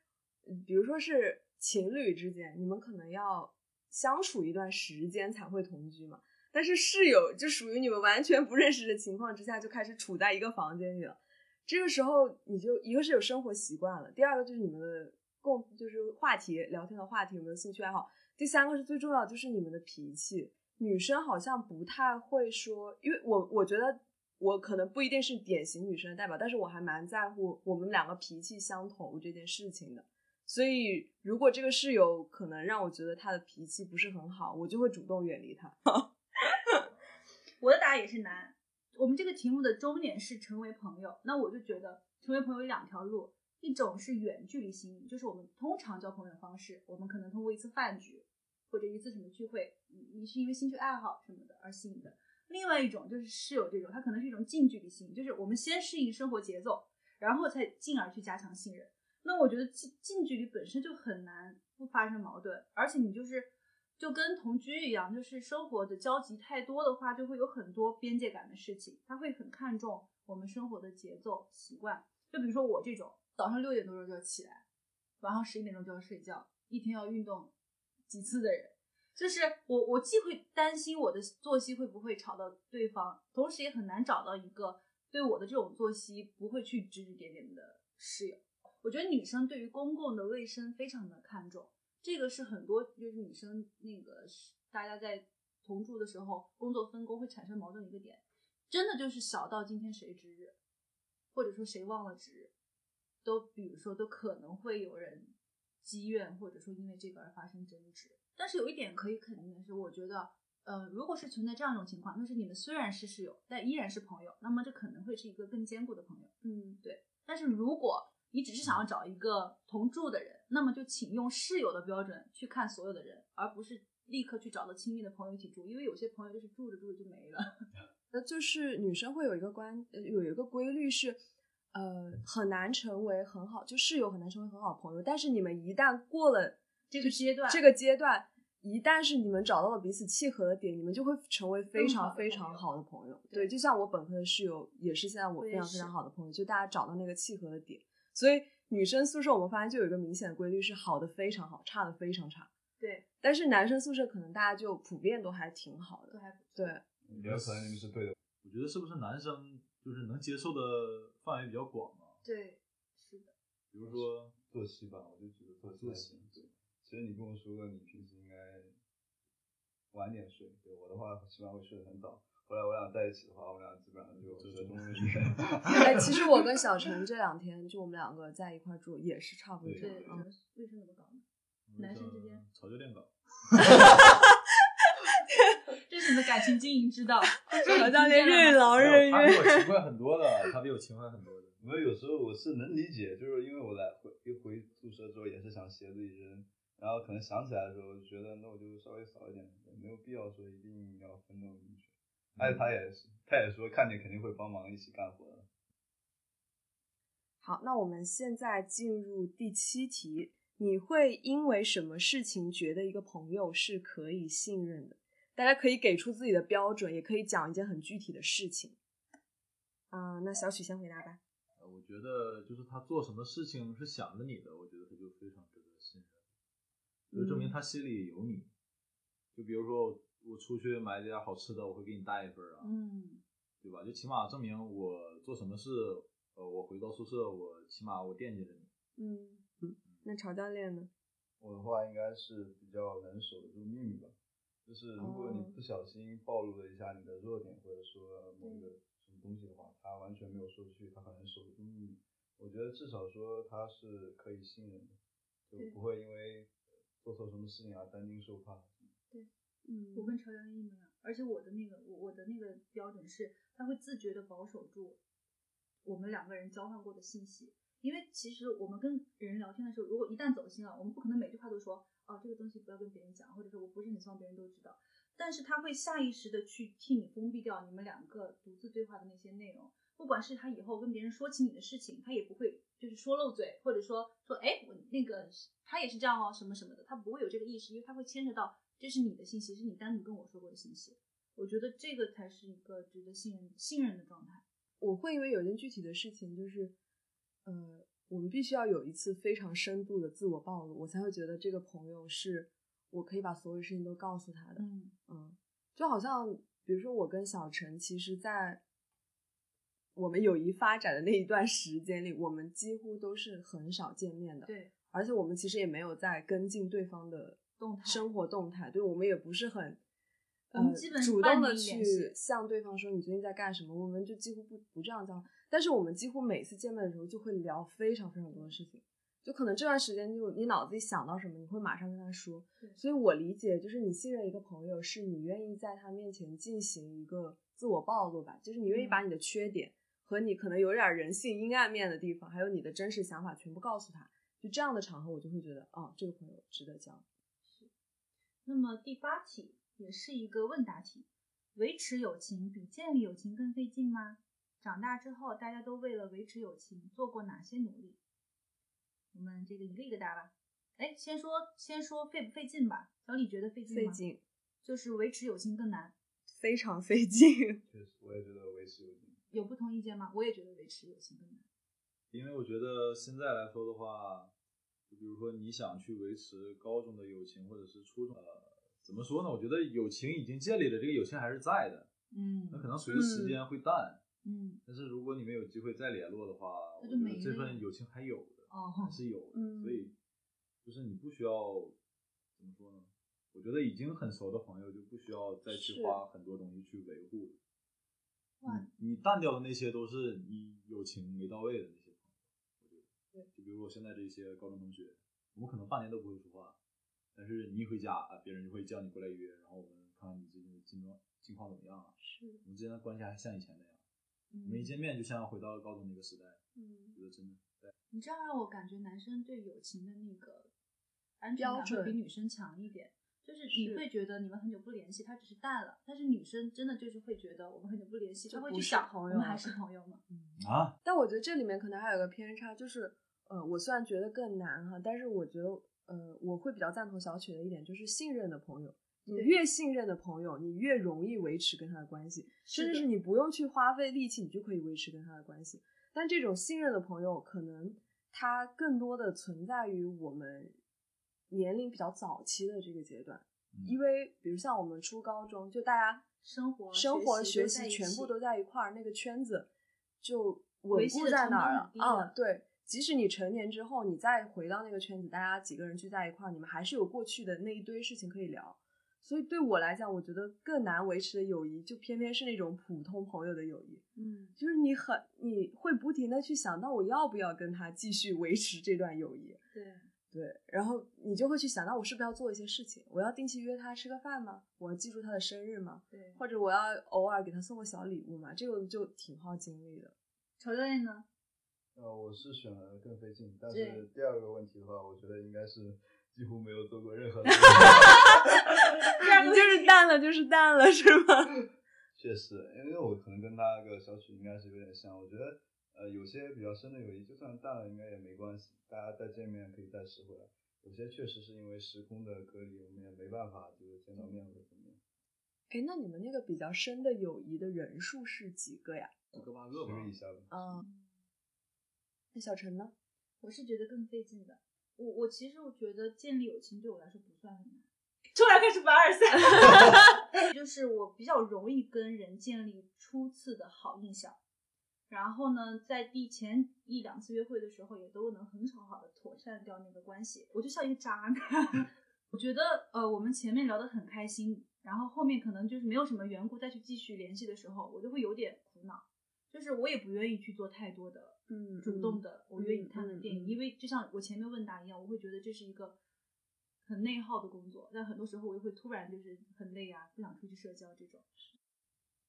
比如说是情侣之间，你们可能要相处一段时间才会同居嘛。但是室友就属于你们完全不认识的情况之下就开始处在一个房间里了，这个时候你就一个是有生活习惯了，第二个就是你们的共就是话题聊天的话题有没有兴趣爱好，第三个是最重要的就是你们的脾气。女生好像不太会说，因为我我觉得我可能不一定是典型女生的代表，但是我还蛮在乎我们两个脾气相投这件事情的。所以如果这个室友可能让我觉得他的脾气不是很好，我就会主动远离他。<laughs> 我的答案也是难。我们这个题目的终点是成为朋友，那我就觉得成为朋友有两条路，一种是远距离吸引，就是我们通常交朋友的方式，我们可能通过一次饭局或者一次什么聚会，你你是因为兴趣爱好什么的而吸引的。另外一种就是室友这种，它可能是一种近距离吸引，就是我们先适应生活节奏，然后才进而去加强信任。那我觉得近近距离本身就很难不发生矛盾，而且你就是。就跟同居一样，就是生活的交集太多的话，就会有很多边界感的事情。他会很看重我们生活的节奏习惯。就比如说我这种，早上六点多钟就要起来，晚上十一点钟就要睡觉，一天要运动几次的人，就是我，我既会担心我的作息会不会吵到对方，同时也很难找到一个对我的这种作息不会去指指点点的室友。我觉得女生对于公共的卫生非常的看重。这个是很多就是女生那个大家在同住的时候工作分工会产生矛盾的一个点，真的就是小到今天谁值日，或者说谁忘了值日，都比如说都可能会有人积怨，或者说因为这个而发生争执。但是有一点可以肯定的是，我觉得，呃，如果是存在这样一种情况，那是你们虽然是室友，但依然是朋友，那么这可能会是一个更坚固的朋友。嗯，对。但是如果你只是想要找一个同住的人，那么就请用室友的标准去看所有的人，而不是立刻去找到亲密的朋友一起住，因为有些朋友就是住着住着就没了。<laughs> 那就是女生会有一个关，有一个规律是，呃，很难成为很好，就室友很难成为很好的朋友。但是你们一旦过了这个阶段，这个阶段，一旦是你们找到了彼此契合的点，你们就会成为非常非常好的朋友。对，就像我本科的室友也是现在我非常非常好的朋友，就大家找到那个契合的点。所以女生宿舍我们发现就有一个明显的规律，是好的非常好，差的非常差。对，但是男生宿舍可能大家就普遍都还挺好的，都还对。我觉得可能你们是对的。我觉得是不是男生就是能接受的范围比较广嘛？对，是的。比如说作息吧，我就觉得作息。对，其实你跟我说了，你平时应该晚点睡。对我的话，起码会睡得很早。后来我俩在一起的话，我们俩基本上就就中午睡。<laughs> 哎，其实我跟小陈这两天就我们两个在一块住，也是差不多这样。嗯，为什么那么高呢？男生之间吵就练高。这是你的感情经营之道。<laughs> 吵教练任劳任怨。他比我勤 <laughs> 快很多的，他比我勤快很多的。我有时候我是能理解，就是因为我来回一回宿舍之后，也是想鞋子一扔，然后可能想起来的时候，觉得那我就稍微少一点，没有必要说一定要分那么明确。哎，他也是，他也说看见肯定会帮忙一起干活的。好，那我们现在进入第七题，你会因为什么事情觉得一个朋友是可以信任的？大家可以给出自己的标准，也可以讲一件很具体的事情。啊，那小许先回答吧。呃，我觉得就是他做什么事情是想着你的，我觉得他就非常值得信任，就证明他心里有你。就比如说。我出去买点好吃的，我会给你带一份啊，嗯，对吧？就起码证明我做什么事，呃，我回到宿舍，我起码我惦记着你。嗯嗯，那曹教练呢？我的话应该是比较能守得住秘密吧。就是如果你不小心暴露了一下你的弱点，或者说某一个什么东西的话，他完全没有说出去，他很能守得住秘密。我觉得至少说他是可以信任的，就不会因为做错什么事情而担惊受怕。对。嗯，我跟朝阳一模一样，而且我的那个我我的那个标准是，他会自觉的保守住我们两个人交换过的信息，因为其实我们跟人聊天的时候，如果一旦走心了，我们不可能每句话都说，哦，这个东西不要跟别人讲，或者说我不是很希望别人都知道，但是他会下意识的去替你封闭掉你们两个独自对话的那些内容，不管是他以后跟别人说起你的事情，他也不会就是说漏嘴，或者说说，哎，我那个他也是这样哦，什么什么的，他不会有这个意识，因为他会牵扯到。这是你的信息，是你单独跟我说过的信息。我觉得这个才是一个值得信任、信任的状态。我会因为有件具体的事情，就是，呃，我们必须要有一次非常深度的自我暴露，我才会觉得这个朋友是我可以把所有事情都告诉他的。嗯嗯，就好像比如说我跟小陈，其实，在我们友谊发展的那一段时间里，我们几乎都是很少见面的。，对，而且我们其实也没有在跟进对方的动态生活动态，对我们也不是很。呃，我们基本是主动的去向对方说你最近在干什么，我们就几乎不不这样交，但是我们几乎每次见面的时候就会聊非常非常多的事情，就可能这段时间就你脑子里想到什么，你会马上跟他说。所以我理解，就是你信任一个朋友，是你愿意在他面前进行一个自我暴露吧，就是你愿意把你的缺点和你可能有点人性阴暗面的地方，还有你的真实想法全部告诉他。就这样的场合，我就会觉得，哦，这个朋友值得交。是那么第八题也是一个问答题，维持友情比建立友情更费劲吗？长大之后，大家都为了维持友情做过哪些努力？我们这个一个一个答吧。哎，先说先说费不费劲吧。小李觉得费劲吗？费，劲，就是维持友情更难。非常费劲。确实，我也觉得维持友情。有不同意见吗？我也觉得维持友情更难。因为我觉得现在来说的话，就比如说你想去维持高中的友情，或者是初中，呃，怎么说呢？我觉得友情已经建立了，这个友情还是在的，嗯那可能随着时间会淡。嗯但是如果你们有机会再联络的话，我觉得这份友情还有的，哦还是有的。嗯所以就是你不需要怎么说呢？我觉得已经很熟的朋友就不需要再去花很多东西去维护了。哇你你淡掉的那些都是你友情没到位的那些朋友，我觉得。对，就比如我现在这些高中同学，我们可能半年都不会说话，但是你一回家啊，别人就会叫你过来约，然后我们看看你最近的近状近况怎么样啊。是，我们之间的关系还像以前那样，嗯我们一见面就像回到了高中那个时代，嗯觉得真的对。你这样让我感觉男生对友情的那个安全感会比女生强一点。就是你会觉得你们很久不联系，他只是淡了，但是女生真的就是会觉得我们很久不联系，就不是她会去想朋友了我们还是朋友吗？嗯。<laughs> 啊，但我觉得这里面可能还有个偏差，就是呃，我虽然觉得更难哈，但是我觉得呃，我会比较赞同小曲的一点，就是信任的朋友。你越信任的朋友，你越容易维持跟他的关系，甚至是你不用去花费力气，你就可以维持跟他的关系。但这种信任的朋友，可能他更多的存在于我们年龄比较早期的这个阶段，嗯因为比如像我们初高中，就大家生活、生活、学习全部都在一块儿，那个圈子就稳固在那儿了啊、对，即使你成年之后，你再回到那个圈子，大家几个人聚在一块儿，你们还是有过去的那一堆事情可以聊。所以对我来讲，我觉得更难维持的友谊，就偏偏是那种普通朋友的友谊，嗯，就是你很你会不停的去想到我要不要跟他继续维持这段友谊。对，对，然后你就会去想，到我是不是要做一些事情？我要定期约他吃个饭吗？我要记住他的生日吗？对。或者我要偶尔给他送个小礼物嘛，这个就挺耗精力的。丑教练呢？呃，我是选了更费劲，但是第二个问题的话，我觉得应该是几乎没有做过任何的。<laughs> 你就是淡了，就是淡了，是吗？<laughs> 确实，因为我可能跟他那个小曲应该是有点像，我觉得呃有些比较深的友谊，就算淡了应该也没关系，大家再见面可以再拾回来。有些确实是因为时空的隔离，我们也没办法就是见到面或者怎么样。哎，那你们那个比较深的友谊的人数是几个呀？十个八个吧十个。以下吧。嗯，那小陈呢？我是觉得更费劲的。我我其实我觉得建立友情对我来说不算很难。突然开始凡尔赛，就是我比较容易跟人建立初次的好印象，然后呢，在第前一两次约会的时候，也都能很好好的妥善掉那个关系。我就像一个渣男，<laughs> 我觉得呃，我们前面聊得很开心，然后后面可能就是没有什么缘故再去继续联系的时候，我就会有点苦恼，就是我也不愿意去做太多的嗯主动的我约你看的电影，因为就像我前面问答一样，我会觉得这是一个很内耗的工作，但很多时候我又会突然就是很累啊，不想出去社交这种。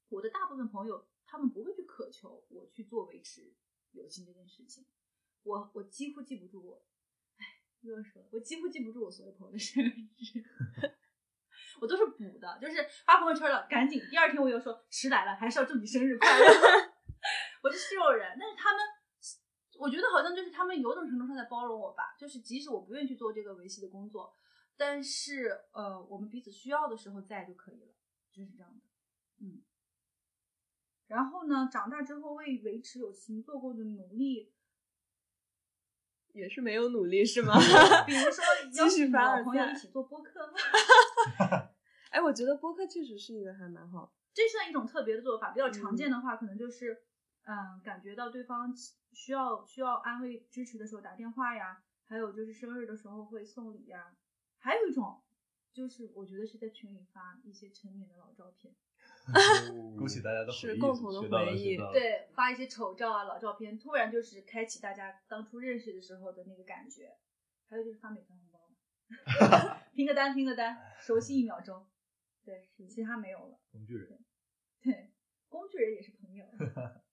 我的大部分朋友，他们不会去渴求我去做维持友情这件事情，我我几乎记不住我，哎，又要说了，我几乎记不住我所有朋友的生日。<laughs> 我都是补的，就是发朋友圈了，赶紧第二天我又说迟来了，还是要祝你生日快乐。<laughs> 我就是这种人，但是他们，我觉得好像就是他们有种程度上在包容我吧，就是即使我不愿意去做这个维系的工作，但是呃，我们彼此需要的时候在就可以了，就是这样的，嗯。然后呢，长大之后为维持友情做过的努力，也是没有努力是吗？<laughs> 比如说 <laughs> 邀请老朋友一起做播客，<laughs> 哎，我觉得播客确实是一个还蛮好。这算一种特别的做法。比较常嗯见的话，可能就是，嗯，感觉到对方需要需要安慰支持的时候打电话呀，还有就是生日的时候会送礼呀，还有一种就是我觉得是在群里发一些陈年的老照片，<laughs> 恭喜大家的回忆，是共同的回忆对，发一些丑照啊、老照片，突然就是开启大家当初认识的时候的那个感觉。还有就是发美团红包，<laughs> 拼个单拼个单，熟悉一秒钟。对，其他没有了。工具人。对，工具人也是朋友。<laughs>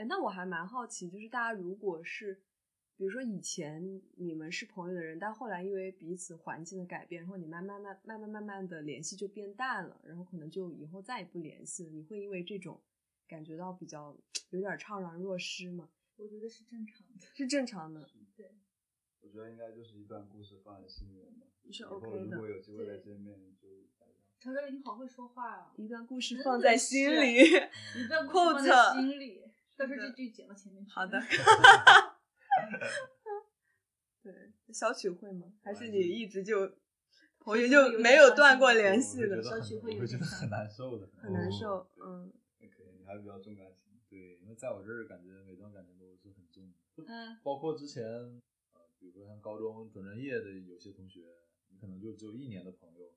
哎，那我还蛮好奇，就是大家如果是，比如说以前你们是朋友的人，但后来因为彼此环境的改变，然后你慢慢慢慢慢慢慢的联系就变淡了，然后可能就以后再也不联系了，你会因为这种感觉到比较有点怅然若失吗？我觉得是正常的。是正常的。<laughs> 对，我觉得应该就是一段故事放在心里面吧。是 OK 的如果有机会再见面，就大家。乔乔，你好会说话啊！一段故事放在心里。你不要故事放在 Quote 心里，到时候是的这句剪到前面去。好的。<laughs> 对，小曲会吗？还是你一直就同学就没有断过联系的小曲会有我会觉得很难受的，很难哦受，嗯，那可以，你还比较重感情。对，因为在我这儿感觉每段感情都是很重的，嗯，包括之前呃，比如说像高中转专业的有些同学，你可能就只有一年的朋友，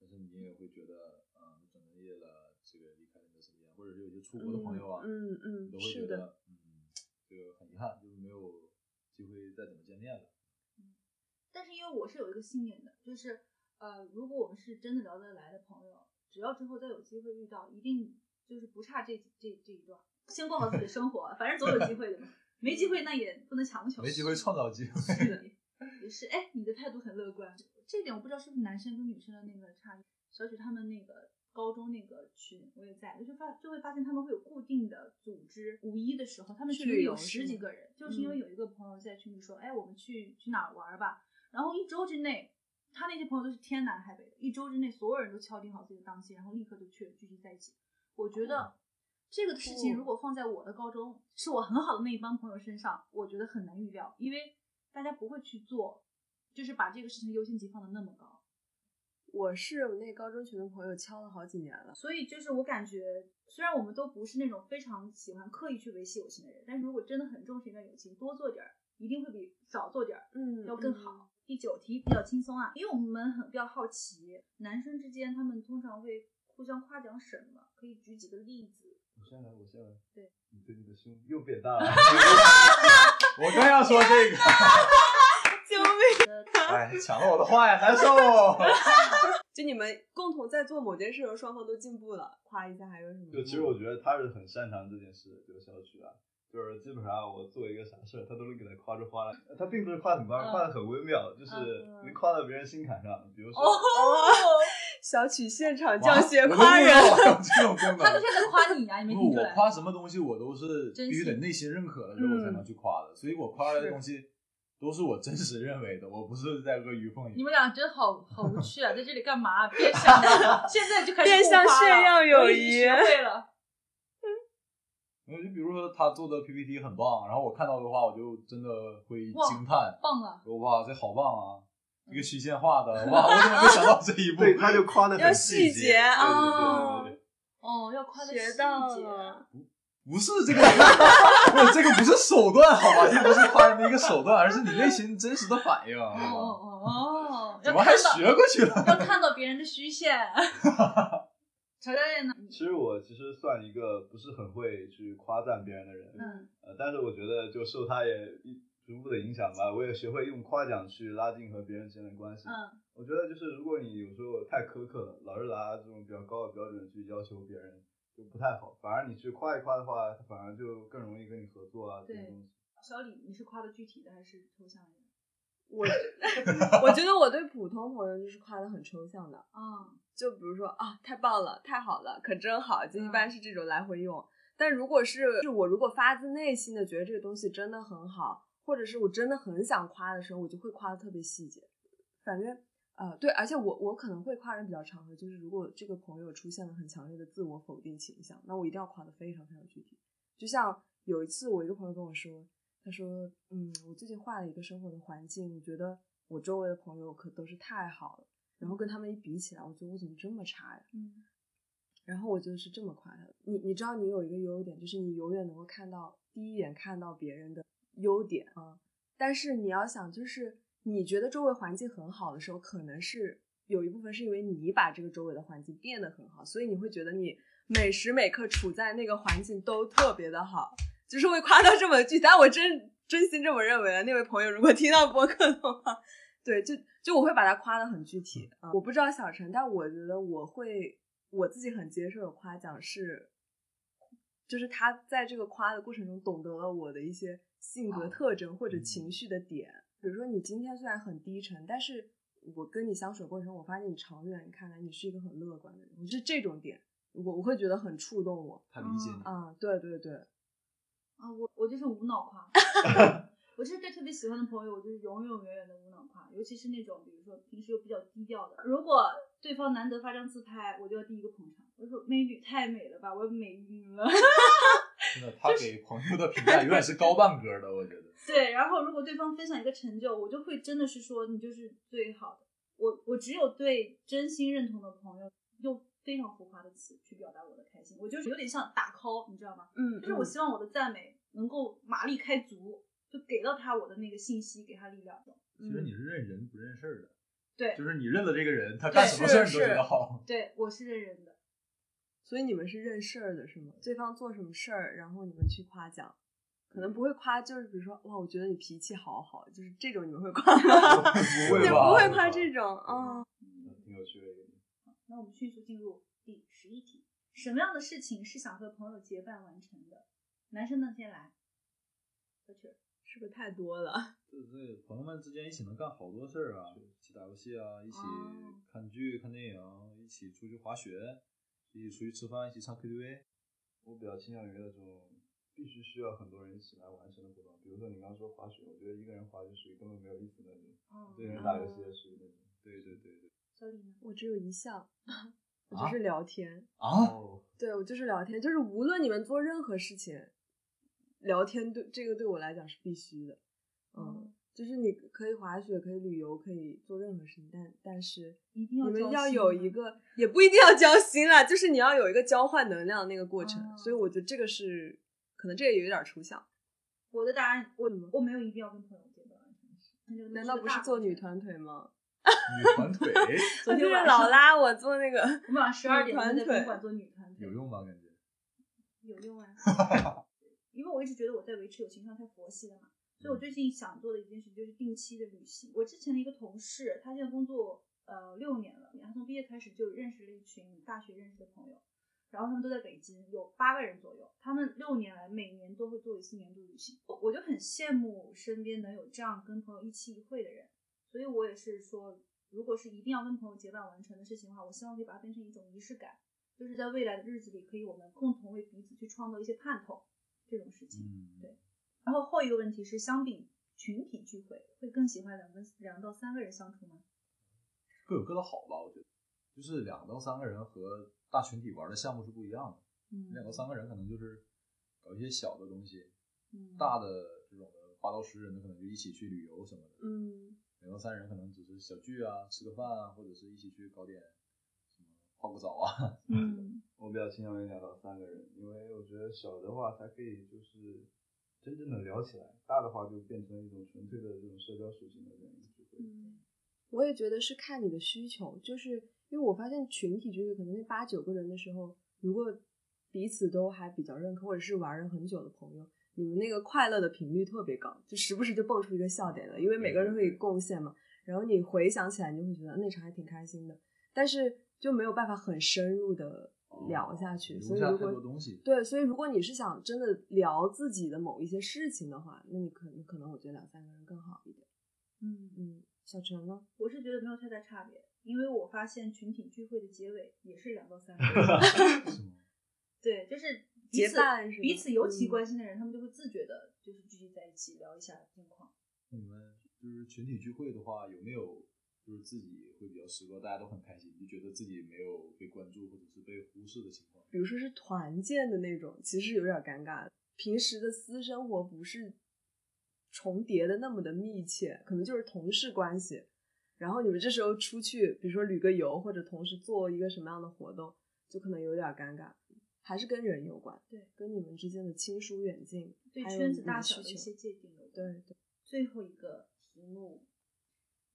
但是你也会觉得，啊、你转专业了，这个离开了你的身边，或者是有些出国的朋友啊，嗯嗯你都会是的觉得，嗯，这个很遗憾，就是没有机会再怎么见面了。嗯但是因为我是有一个信念的，就是呃，如果我们是真的聊得来的朋友，只要之后再有机会遇到，一定就是不差这这这一段，先过好自己的生活，反正总有机会的嘛。没机会那也不能强求。没机会创造机会。是，也是。哎，你的态度很乐观，这点我不知道是不是男生跟女生的那个差异。小许他们那个高中那个群我也在，我就发就会发现他们会有固定的组织，五一的时候他们去群里有十几个人，就是因为嗯有一个朋友在群里说，哎，我们去去哪儿玩吧，然后一周之内。他那些朋友都是天南海北的，一周之内所有人都敲定好自己的档期，然后立刻就去聚集在一起。我觉得这个事情如果放在我的高中，是我很好的那一帮朋友身上，我觉得很难预料，因为大家不会去做，就是把这个事情的优先级放的那么高。我是我那高中群的朋友敲了好几年了，所以就是我感觉，虽然我们都不是那种非常喜欢刻意去维系友情的人，但是如果真的很重视一段友情，多做点儿，一定会比少做点儿嗯要更好。第九题比较轻松啊，因为我们很比较好奇，男生之间他们通常会互相夸奖什么？可以举几个例子。我先来，我先来。对，你对你的胸又变大了。<laughs> 我刚要说这个！<laughs> 哎，抢了我的话呀，难受。<laughs> 就你们共同在做某件事的时候，双方都进步了，夸一下还有什么？就其实我觉得他是很擅长这件事的，这个小曲啊，就是基本上我做一个啥事儿，他都能给他夸出花来。他并不是夸很夸，嗯夸的很微妙，就是嗯能夸到别人心坎上。比如说，哦，小曲现场教学夸人，这种功能。他就是在夸你呀、你没，听出来？我夸什么东西，我都是必须得内心认可了之后才能去夸的，所以我夸来的东西都是我真实认为的，我不是在阿谀奉迎。你们俩真好好无趣啊，在这里干嘛？变相的，现在就开始变相炫耀友谊学会了。嗯，就比如说他做的 PPT 很棒，然后我看到的话，我就真的会惊叹，棒啊！说哇，这好棒啊！一个虚线画的，哇，我怎么没想到这一 <laughs> 步？对，他就夸的要很细节啊对对哦对对对哦，要夸的学细节到了。不是这个，<laughs> 不，这个不是手段，好吧？这不是夸人的一个手段，而是你内心真实的反应。哦哦哦，怎么还学过去了？要看到别人的虚线。<laughs> 乔教练呢？其实我其实算一个不是很会去夸赞别人的人，嗯呃，但是我觉得就受他也一逐步的影响吧，我也学会用夸奖去拉近和别人之间的关系。嗯我觉得就是如果你有时候太苛刻了，老是拿这种比较高的标准去要求别人，就不太好。反而你去夸一夸的话，他反而就更容易跟你合作啊，这对种东西。小李，你是夸的具体的还是抽象的？我 <laughs> 我觉得我对普通朋友就是夸的很抽象的，啊就比如说啊，太棒了，太好了，可真好，就一嗯般是这种来回用。但如果是是我如果发自内心的觉得这个东西真的很好，或者是我真的很想夸的时候，我就会夸的特别细节。反正呃对，而且我我可能会夸人比较长的，就是如果这个朋友出现了很强烈的自我否定倾向，那我一定要夸的非常非常具体。就像有一次我一个朋友跟我说，他说，嗯，我最近换了一个生活的环境，我觉得我周围的朋友可都是太好了，然后跟他们一比起来，我觉得我怎么这么差呀？嗯然后我就是这么夸他的。你你知道你有一个优点，就是你永远能够看到第一眼看到别人的优点啊。但是你要想，就是你觉得周围环境很好的时候，可能是有一部分是因为你把这个周围的环境变得很好，所以你会觉得你每时每刻处在那个环境都特别的好，就是会夸到这么具体。但我真真心这么认为的。那位朋友如果听到播客的话，对，就就我会把他夸的很具体啊。我不知道小陈，但我觉得我会。我自己很接受的夸奖是，就是他在这个夸的过程中懂得了我的一些性格特征或者情绪的点。比如说，你今天虽然很低沉，但是我跟你相处的过程中，我发现你长远看来你是一个很乐观的人。我是这种点，我我会觉得很触动我。他理解你啊，对对对。啊，我我就是无脑夸。<laughs> 我就是对特别喜欢的朋友，我就是永永远远的无脑夸，尤其是那种比如说平时又比较低调的，如果对方难得发张自拍，我就要第一个捧场。我说美女太美了吧，我美晕了。<laughs> 真的，他给朋友的评价 <laughs> 永远是高半格的，我觉得。对，然后如果对方分享一个成就，我就会真的是说你就是最好的。我我只有对真心认同的朋友，用非常浮夸的词去表达我的开心。我就是有点像打 call，你知道吗？嗯，就是我希望我的赞美能够马力开足。就给到他我的那个信息，给他力量。其实你是认人不认事儿的，对，就是你认了这个人，他干什么事儿你都觉得好。对，我是认人的，所以你们是认事儿的，是吗？对方做什么事儿，然后你们去夸奖，可能不会夸，就是比如说，哇，我觉得你脾气好好，就是这种你们会夸吗？<laughs> 不会吧？不会夸这种啊。挺有趣的一个。那我们迅速进入第十一题：什么样的事情是想和朋友结伴完成的？男生呢，先来。何去。是不是太多了？对对朋友们之间一起能干好多事儿啊，一起打游戏啊，一起看剧、看电影，一起出去滑雪，一起出去吃饭，一起唱 KTV。我比较倾向于那种必须需要很多人一起来完成的活动，比如说你刚刚说滑雪，我觉得一个人滑就属于根本没有意思那种。一个人打游戏也属于那种。对对对对。小李呢？我只有一项，<laughs> 我就是聊天 <laughs> 啊。对，我就是聊天，就是无论你们做任何事情。聊天对这个对我来讲是必须的，嗯，就是你可以滑雪，可以旅游，可以做任何事情，但但是一定要你们要有一个，也不一定要交心啦，就是你要有一个交换能量的那个过程，所以我觉得这个是可能这个有点抽象。我的答案，我我没有一定要跟朋友见面，难道不是做女团腿 <laughs> 吗？女团腿，<laughs> 昨天老拉我做那个，我们晚上十二点在宾馆做女团腿，有用吗？感觉有用啊。<laughs> 因为我一直觉得我在维持友情上太佛系了嘛，所以我最近想做的一件事就是定期的旅行。我之前的一个同事，他现在工作呃六年了，他从毕业开始就认识了一群大学认识的朋友，然后他们都在北京，有八个人左右。他们六年来每年都会做一次年度旅行，我就很羡慕身边能有这样跟朋友一期一会的人。所以我也是说，如果是一定要跟朋友结伴完成的事情的话，我希望可以把它变成一种仪式感，就是在未来的日子里，可以我们共同为彼此去创造一些盼头。这种事情，对。然后后一个问题是，相比群体聚会，会更喜欢两个两到三个人相处吗？各有各的好吧，我觉得，就是两到三个人和大群体玩的项目是不一样的。嗯，两到三个人可能就是搞一些小的东西，嗯，大的这种的八到十人的可能就一起去旅游什么的。嗯，两到三人可能只是小聚啊，吃个饭啊，或者是一起去搞点什么泡个澡啊。嗯。<laughs> 我比较倾向于两到三个人，因为我觉得小的话它可以就是真正的聊起来，大的话就变成一种纯粹的这种社交属性的这样一个聚会。嗯，我也觉得是看你的需求，就是因为我发现群体聚会可能那八九个人的时候，如果彼此都还比较认可，或者是玩了很久的朋友，你们那个快乐的频率特别高，就时不时就蹦出一个笑点了，因为每个人可以贡献嘛。然后你回想起来，你就会觉得那场还挺开心的，但是就没有办法很深入的。聊下去，所以如果对，所以如果你是想真的聊自己的某一些事情的话，那你可能可能我觉得两三个人更好一点。嗯嗯，小陈呢？我是觉得没有太大差别，因为我发现群体聚会的结尾也是两到三个人。<laughs> <laughs> 对，就是结伴，彼此尤其关心的人，他们就会自觉的，就是聚集在一起聊一下近况。你们就是群体聚会的话，有没有？就是自己会比较失落，大家都很开心，就觉得自己没有被关注或者是被忽视的情况。比如说是团建的那种，其实有点尴尬。平时的私生活不是重叠的那么的密切，可能就是同事关系。然后你们这时候出去，比如说旅个游，或者同时做一个什么样的活动，就可能有点尴尬。还是跟人有关，对，跟你们之间的亲疏远近，对圈子大小的一些界定有关。对对。最后一个题目，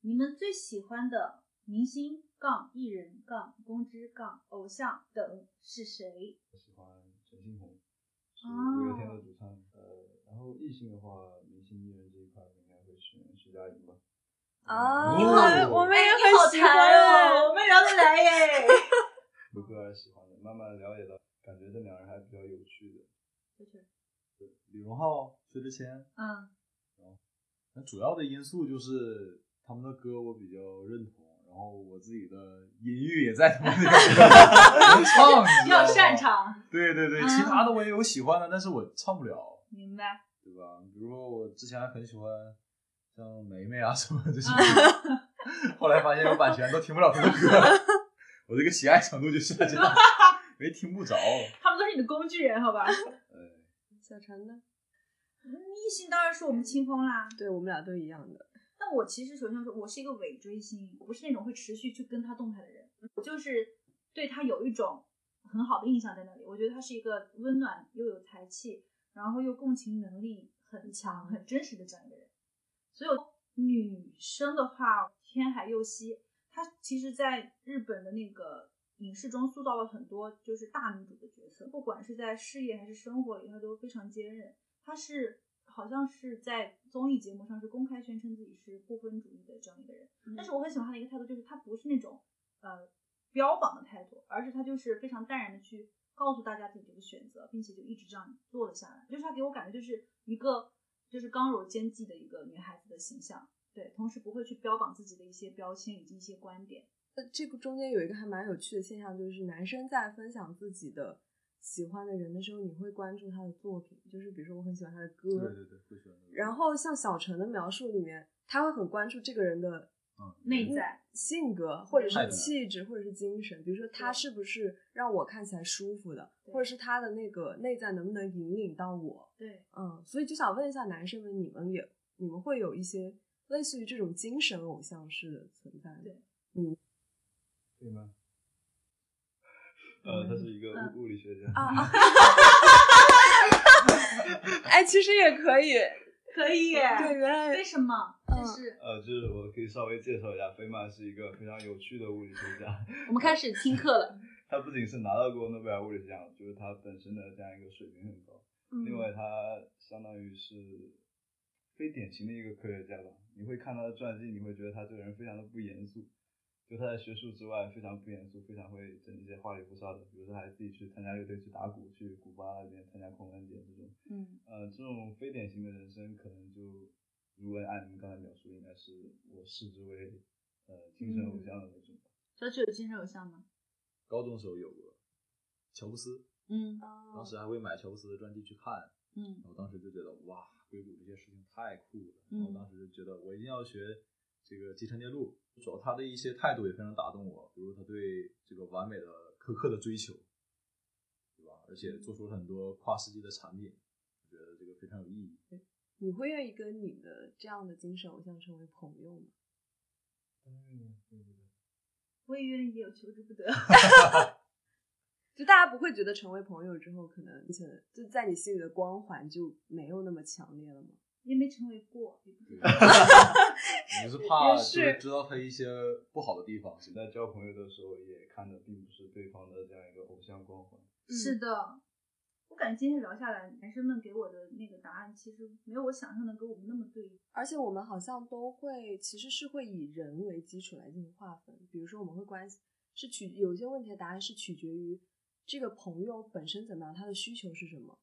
你们最喜欢的明星杠艺人杠公知杠偶像等是谁？我喜欢陈星红，五月天的主唱。呃，然后异性的话，明星艺人这一块应该会选徐佳莹吧。啊，你好我们也哎你好很喜欢才哦，我们聊得来耶。<laughs> 有个人喜欢的，慢慢了解到，感觉这两人还比较有趣的。对李荣浩、薛之谦，嗯，那主要的因素就是他们的歌我比较认同，然后我自己的音域也在他们那个能 <laughs> 唱，你知道吗要擅。长，对对对，嗯其他的我也有喜欢的，但是我唱不了，明白。对吧？比如说我之前还很喜欢像梅梅啊什么这种，嗯 <laughs> 后来发现有版权都听不了他的歌，我这个喜爱程度就下降，没听不着。<laughs> 他们都是你的工具人，好吧？呃，小陈呢？异性当然是我们清风啦。对我们俩都一样的。但我其实首先说，我是一个伪追星，我不是那种会持续去跟他动态的人，我就是对他有一种很好的印象在那里。我觉得他是一个温暖又有才气，然后又共情能力很强、很真实的这样一个人。所以女生的话，天海佑希，她其实在日本的那个影视中塑造了很多就是大女主的角色，不管是在事业还是生活里，她都非常坚韧。她是好像是在综艺节目上是公开宣称自己是不分主义的这样一个人，但是我很喜欢他的一个态度，就是他不是那种呃标榜的态度，而是他就是非常淡然的去告诉大家自己这个选择，并且就一直这样做了下来。就是他给我感觉就是一个就是刚柔兼济的一个女孩子的形象，对，同时不会去标榜自己的一些标签以及一些观点。那这个中间有一个还蛮有趣的现象，就是男生在分享自己的喜欢的人的时候，你会关注他的作品，就是比如说我很喜欢他的歌，对对对，会喜欢那个。然后像小陈的描述里面，他会很关注这个人的嗯，内在性格，或者是气质，或者是精神。比如说他是不是让我看起来舒服的，或者是他的那个内在能不能引领到我。对，嗯，所以就想问一下男生们，你们也你们会有一些类似于这种精神偶像式的存在吗？对嗯对吗？呃，他是一个嗯物物理学家。啊啊！<laughs> 哎，其实也可以。<laughs> 可以耶。对，原来为什么？嗯就是呃，就是我可以稍微介绍一下，菲曼是一个非常有趣的物理学家。我们开始听课了。<laughs> 他不仅是拿到过诺贝尔物理学奖，就是他本身的这样一个水平很高。嗯另外，他相当于是非典型的一个科学家吧。你会看他的传记，你会觉得他这个人非常的不严肃，就他在学术之外非常不严肃，非常会整一些花里胡哨的。比如说，还自己去参加乐队去打鼓，去古巴那边参加狂欢节这种。嗯，呃，这种非典型的人生，可能就如果按你们刚才描述，应该是我视之为呃精神偶像的那种吧。小曲有精神偶像吗？高中时候有过乔布斯，嗯哦当时还会买乔布斯的专辑去看，嗯然后当时就觉得哇，硅谷这些事情太酷了，嗯然后当时就觉得我一定要学这个集成电路，主要他的一些态度也非常打动我，比如他对这个完美的苛刻的追求，对吧？而且做出了很多跨世纪的产品，我觉得这个非常有意义。你会愿意跟你的这样的精神偶像成为朋友吗？嗯，对对对。我也愿意，我求之不得。<laughs> 就大家不会觉得成为朋友之后，可能就在你心里的光环就没有那么强烈了吗？也没成为过，也不知对道。<laughs> 你是怕也就是是知道他一些不好的地方，你在交朋友的时候，也看的并不是对方的这样一个偶像光环。是的，我感觉今天聊下来，男生们给我的那个答案，其实没有我想象的跟我们那么对。而且我们好像都会，其实是会以人为基础来进行划分。比如说，我们会关系是取有些问题的答案是取决于这个朋友本身怎么样，他的需求是什么，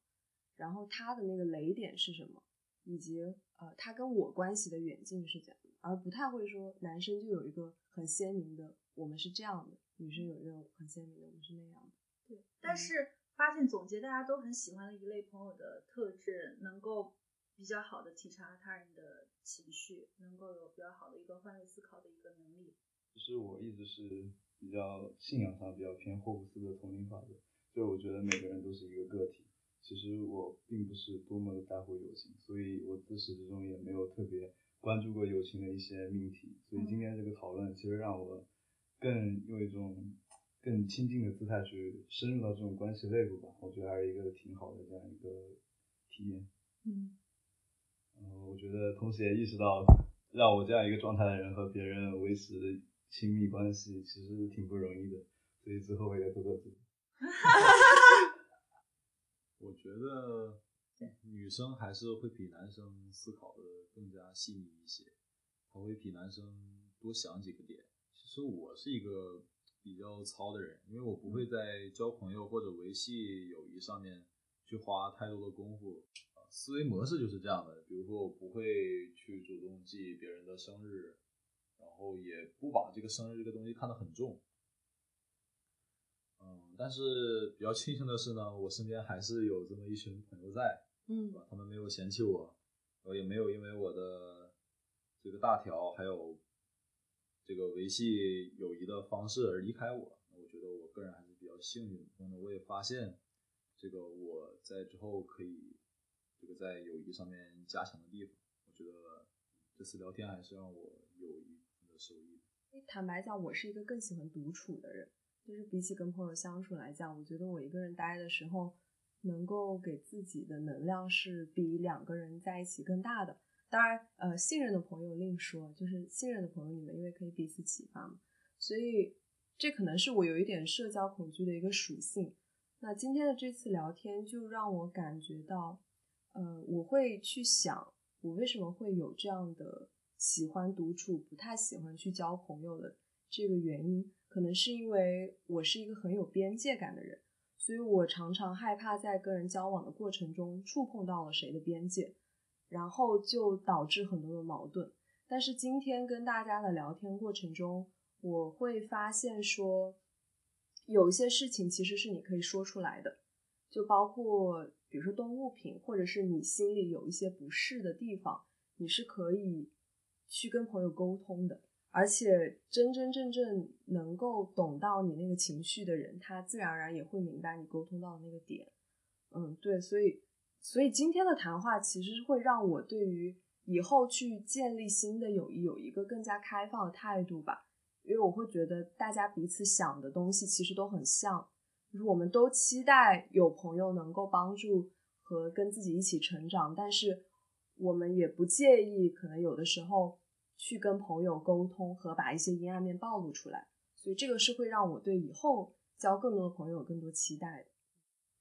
然后他的那个雷点是什么，以及呃他跟我关系的远近是怎样的，而不太会说男生就有一个很鲜明的我们是这样的，女生有一个很鲜明的我们是那样的。对，但是发现总结大家都很喜欢的一类朋友的特质，能够比较好的体察他人的情绪，能够有比较好的一个换位思考的一个能力。其实我一直是比较信仰上比较偏霍布斯的丛林法则，就是我觉得每个人都是一个个体，其实实我并不是多么的在乎友情，所以我自始至终也没有特别关注过友情的一些命题。所以今天这个讨论，其实让我更用一种更亲近的姿态去深入到这种关系内部吧。我觉得还是一个挺好的这样一个体验。嗯，嗯，我觉得同时也意识到，让我这样一个状态的人和别人维持亲密关系，其实挺不容易的。所以之后我也多多注意。<laughs> 我觉得女生还是会比男生思考的更加细腻一些，她会比男生多想几个点。其实我是一个比较糙的人，因为我不会在交朋友或者维系友谊上面去花太多的功夫。啊，思维模式就是这样的。比如说，我不会去主动记别人的生日，然后也不把这个生日这个东西看得很重。嗯，但是比较庆幸的是呢，我身边还是有这么一群朋友在，嗯对吧？他们没有嫌弃我，呃，也没有因为我的这个大条还有这个维系友谊的方式而离开我。我觉得我个人还是比较幸运。然后呢，我也发现这个我在之后可以这个在友谊上面加强的地方。我觉得这次聊天还是让我有一定的收益。坦白讲，我是一个更喜欢独处的人，就是比起跟朋友相处来讲，我觉得我一个人待的时候，能够给自己的能量是比两个人在一起更大的。当然，呃，信任的朋友另说，就是信任的朋友，你们因为可以彼此启发嘛，所以这可能是我有一点社交恐惧的一个属性。那今天的这次聊天就让我感觉到，呃，我会去想，我为什么会有这样的喜欢独处，不太喜欢去交朋友的这个原因，可能是因为我是一个很有边界感的人，所以我常常害怕在跟人交往的过程中触碰到了谁的边界，然后就导致很多的矛盾。但是今天跟大家的聊天过程中，我会发现说，有一些事情其实是你可以说出来的，就包括比如说动物品，或者是你心里有一些不适的地方，你是可以去跟朋友沟通的。而且真真正正能够懂到你那个情绪的人，他自然而然也会明白你沟通到的那个点。嗯，对，所以所以今天的谈话其实是会让我对于以后去建立新的友谊有一个更加开放的态度吧。因为我会觉得大家彼此想的东西其实都很像，就是我们都期待有朋友能够帮助和跟自己一起成长，但是我们也不介意可能有的时候去跟朋友沟通和把一些阴暗面暴露出来，所以这个是会让我对以后交更多的朋友有更多期待的。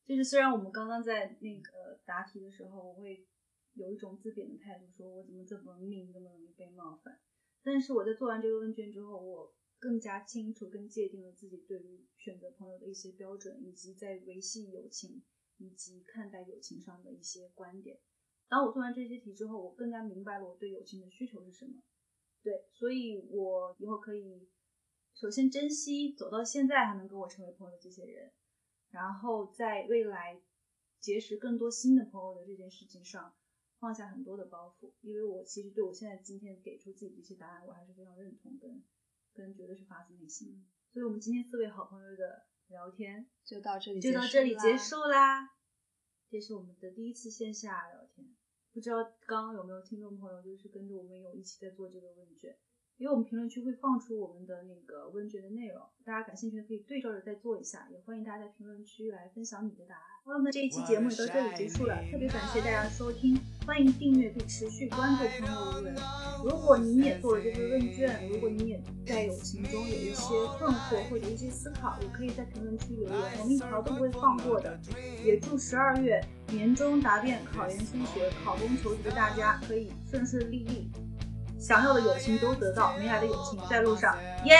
就是虽然我们刚刚在那个答题的时候，我会有一种自贬的态度，说我怎么这么命，这么容易被冒犯。但是我在做完这个问卷之后，我更加清楚、更界定了自己对于选择朋友的一些标准，以及在维系友情以及看待友情上的一些观点。当我做完这些题之后，我更加明白了我对友情的需求是什么。对，所以我以后可以首先珍惜走到现在还能跟我成为朋友的这些人，然后在未来结识更多新的朋友的这件事情上。放下很多的包袱，因为我其实对我现在今天给出自己的一些答案，我还是非常认同跟跟觉得是发自内心。所以，我们今天四位好朋友的聊天就到这里，就到这里结束啦。这是我们的第一次线下聊天，不知道刚刚有没有听众朋友就是跟着我们有一起在做这个问卷，因为我们评论区会放出我们的那个问卷的内容，大家感兴趣的可以对照着再做一下，也欢迎大家在评论区来分享你的答案。朋友们，这一期节目也到这里结束了，特别感谢大家收听，欢迎订阅并持续关注朋友无人。如果你也做了这份问卷，如果你也在友情中有一些困惑或者一些思考，也可以在评论区留言，我们一条都不会放过的。也祝十二月年终答辩、考研升学、考公求职的大家可以顺顺利利，想要的友情都得到，没来的友情在路上，耶、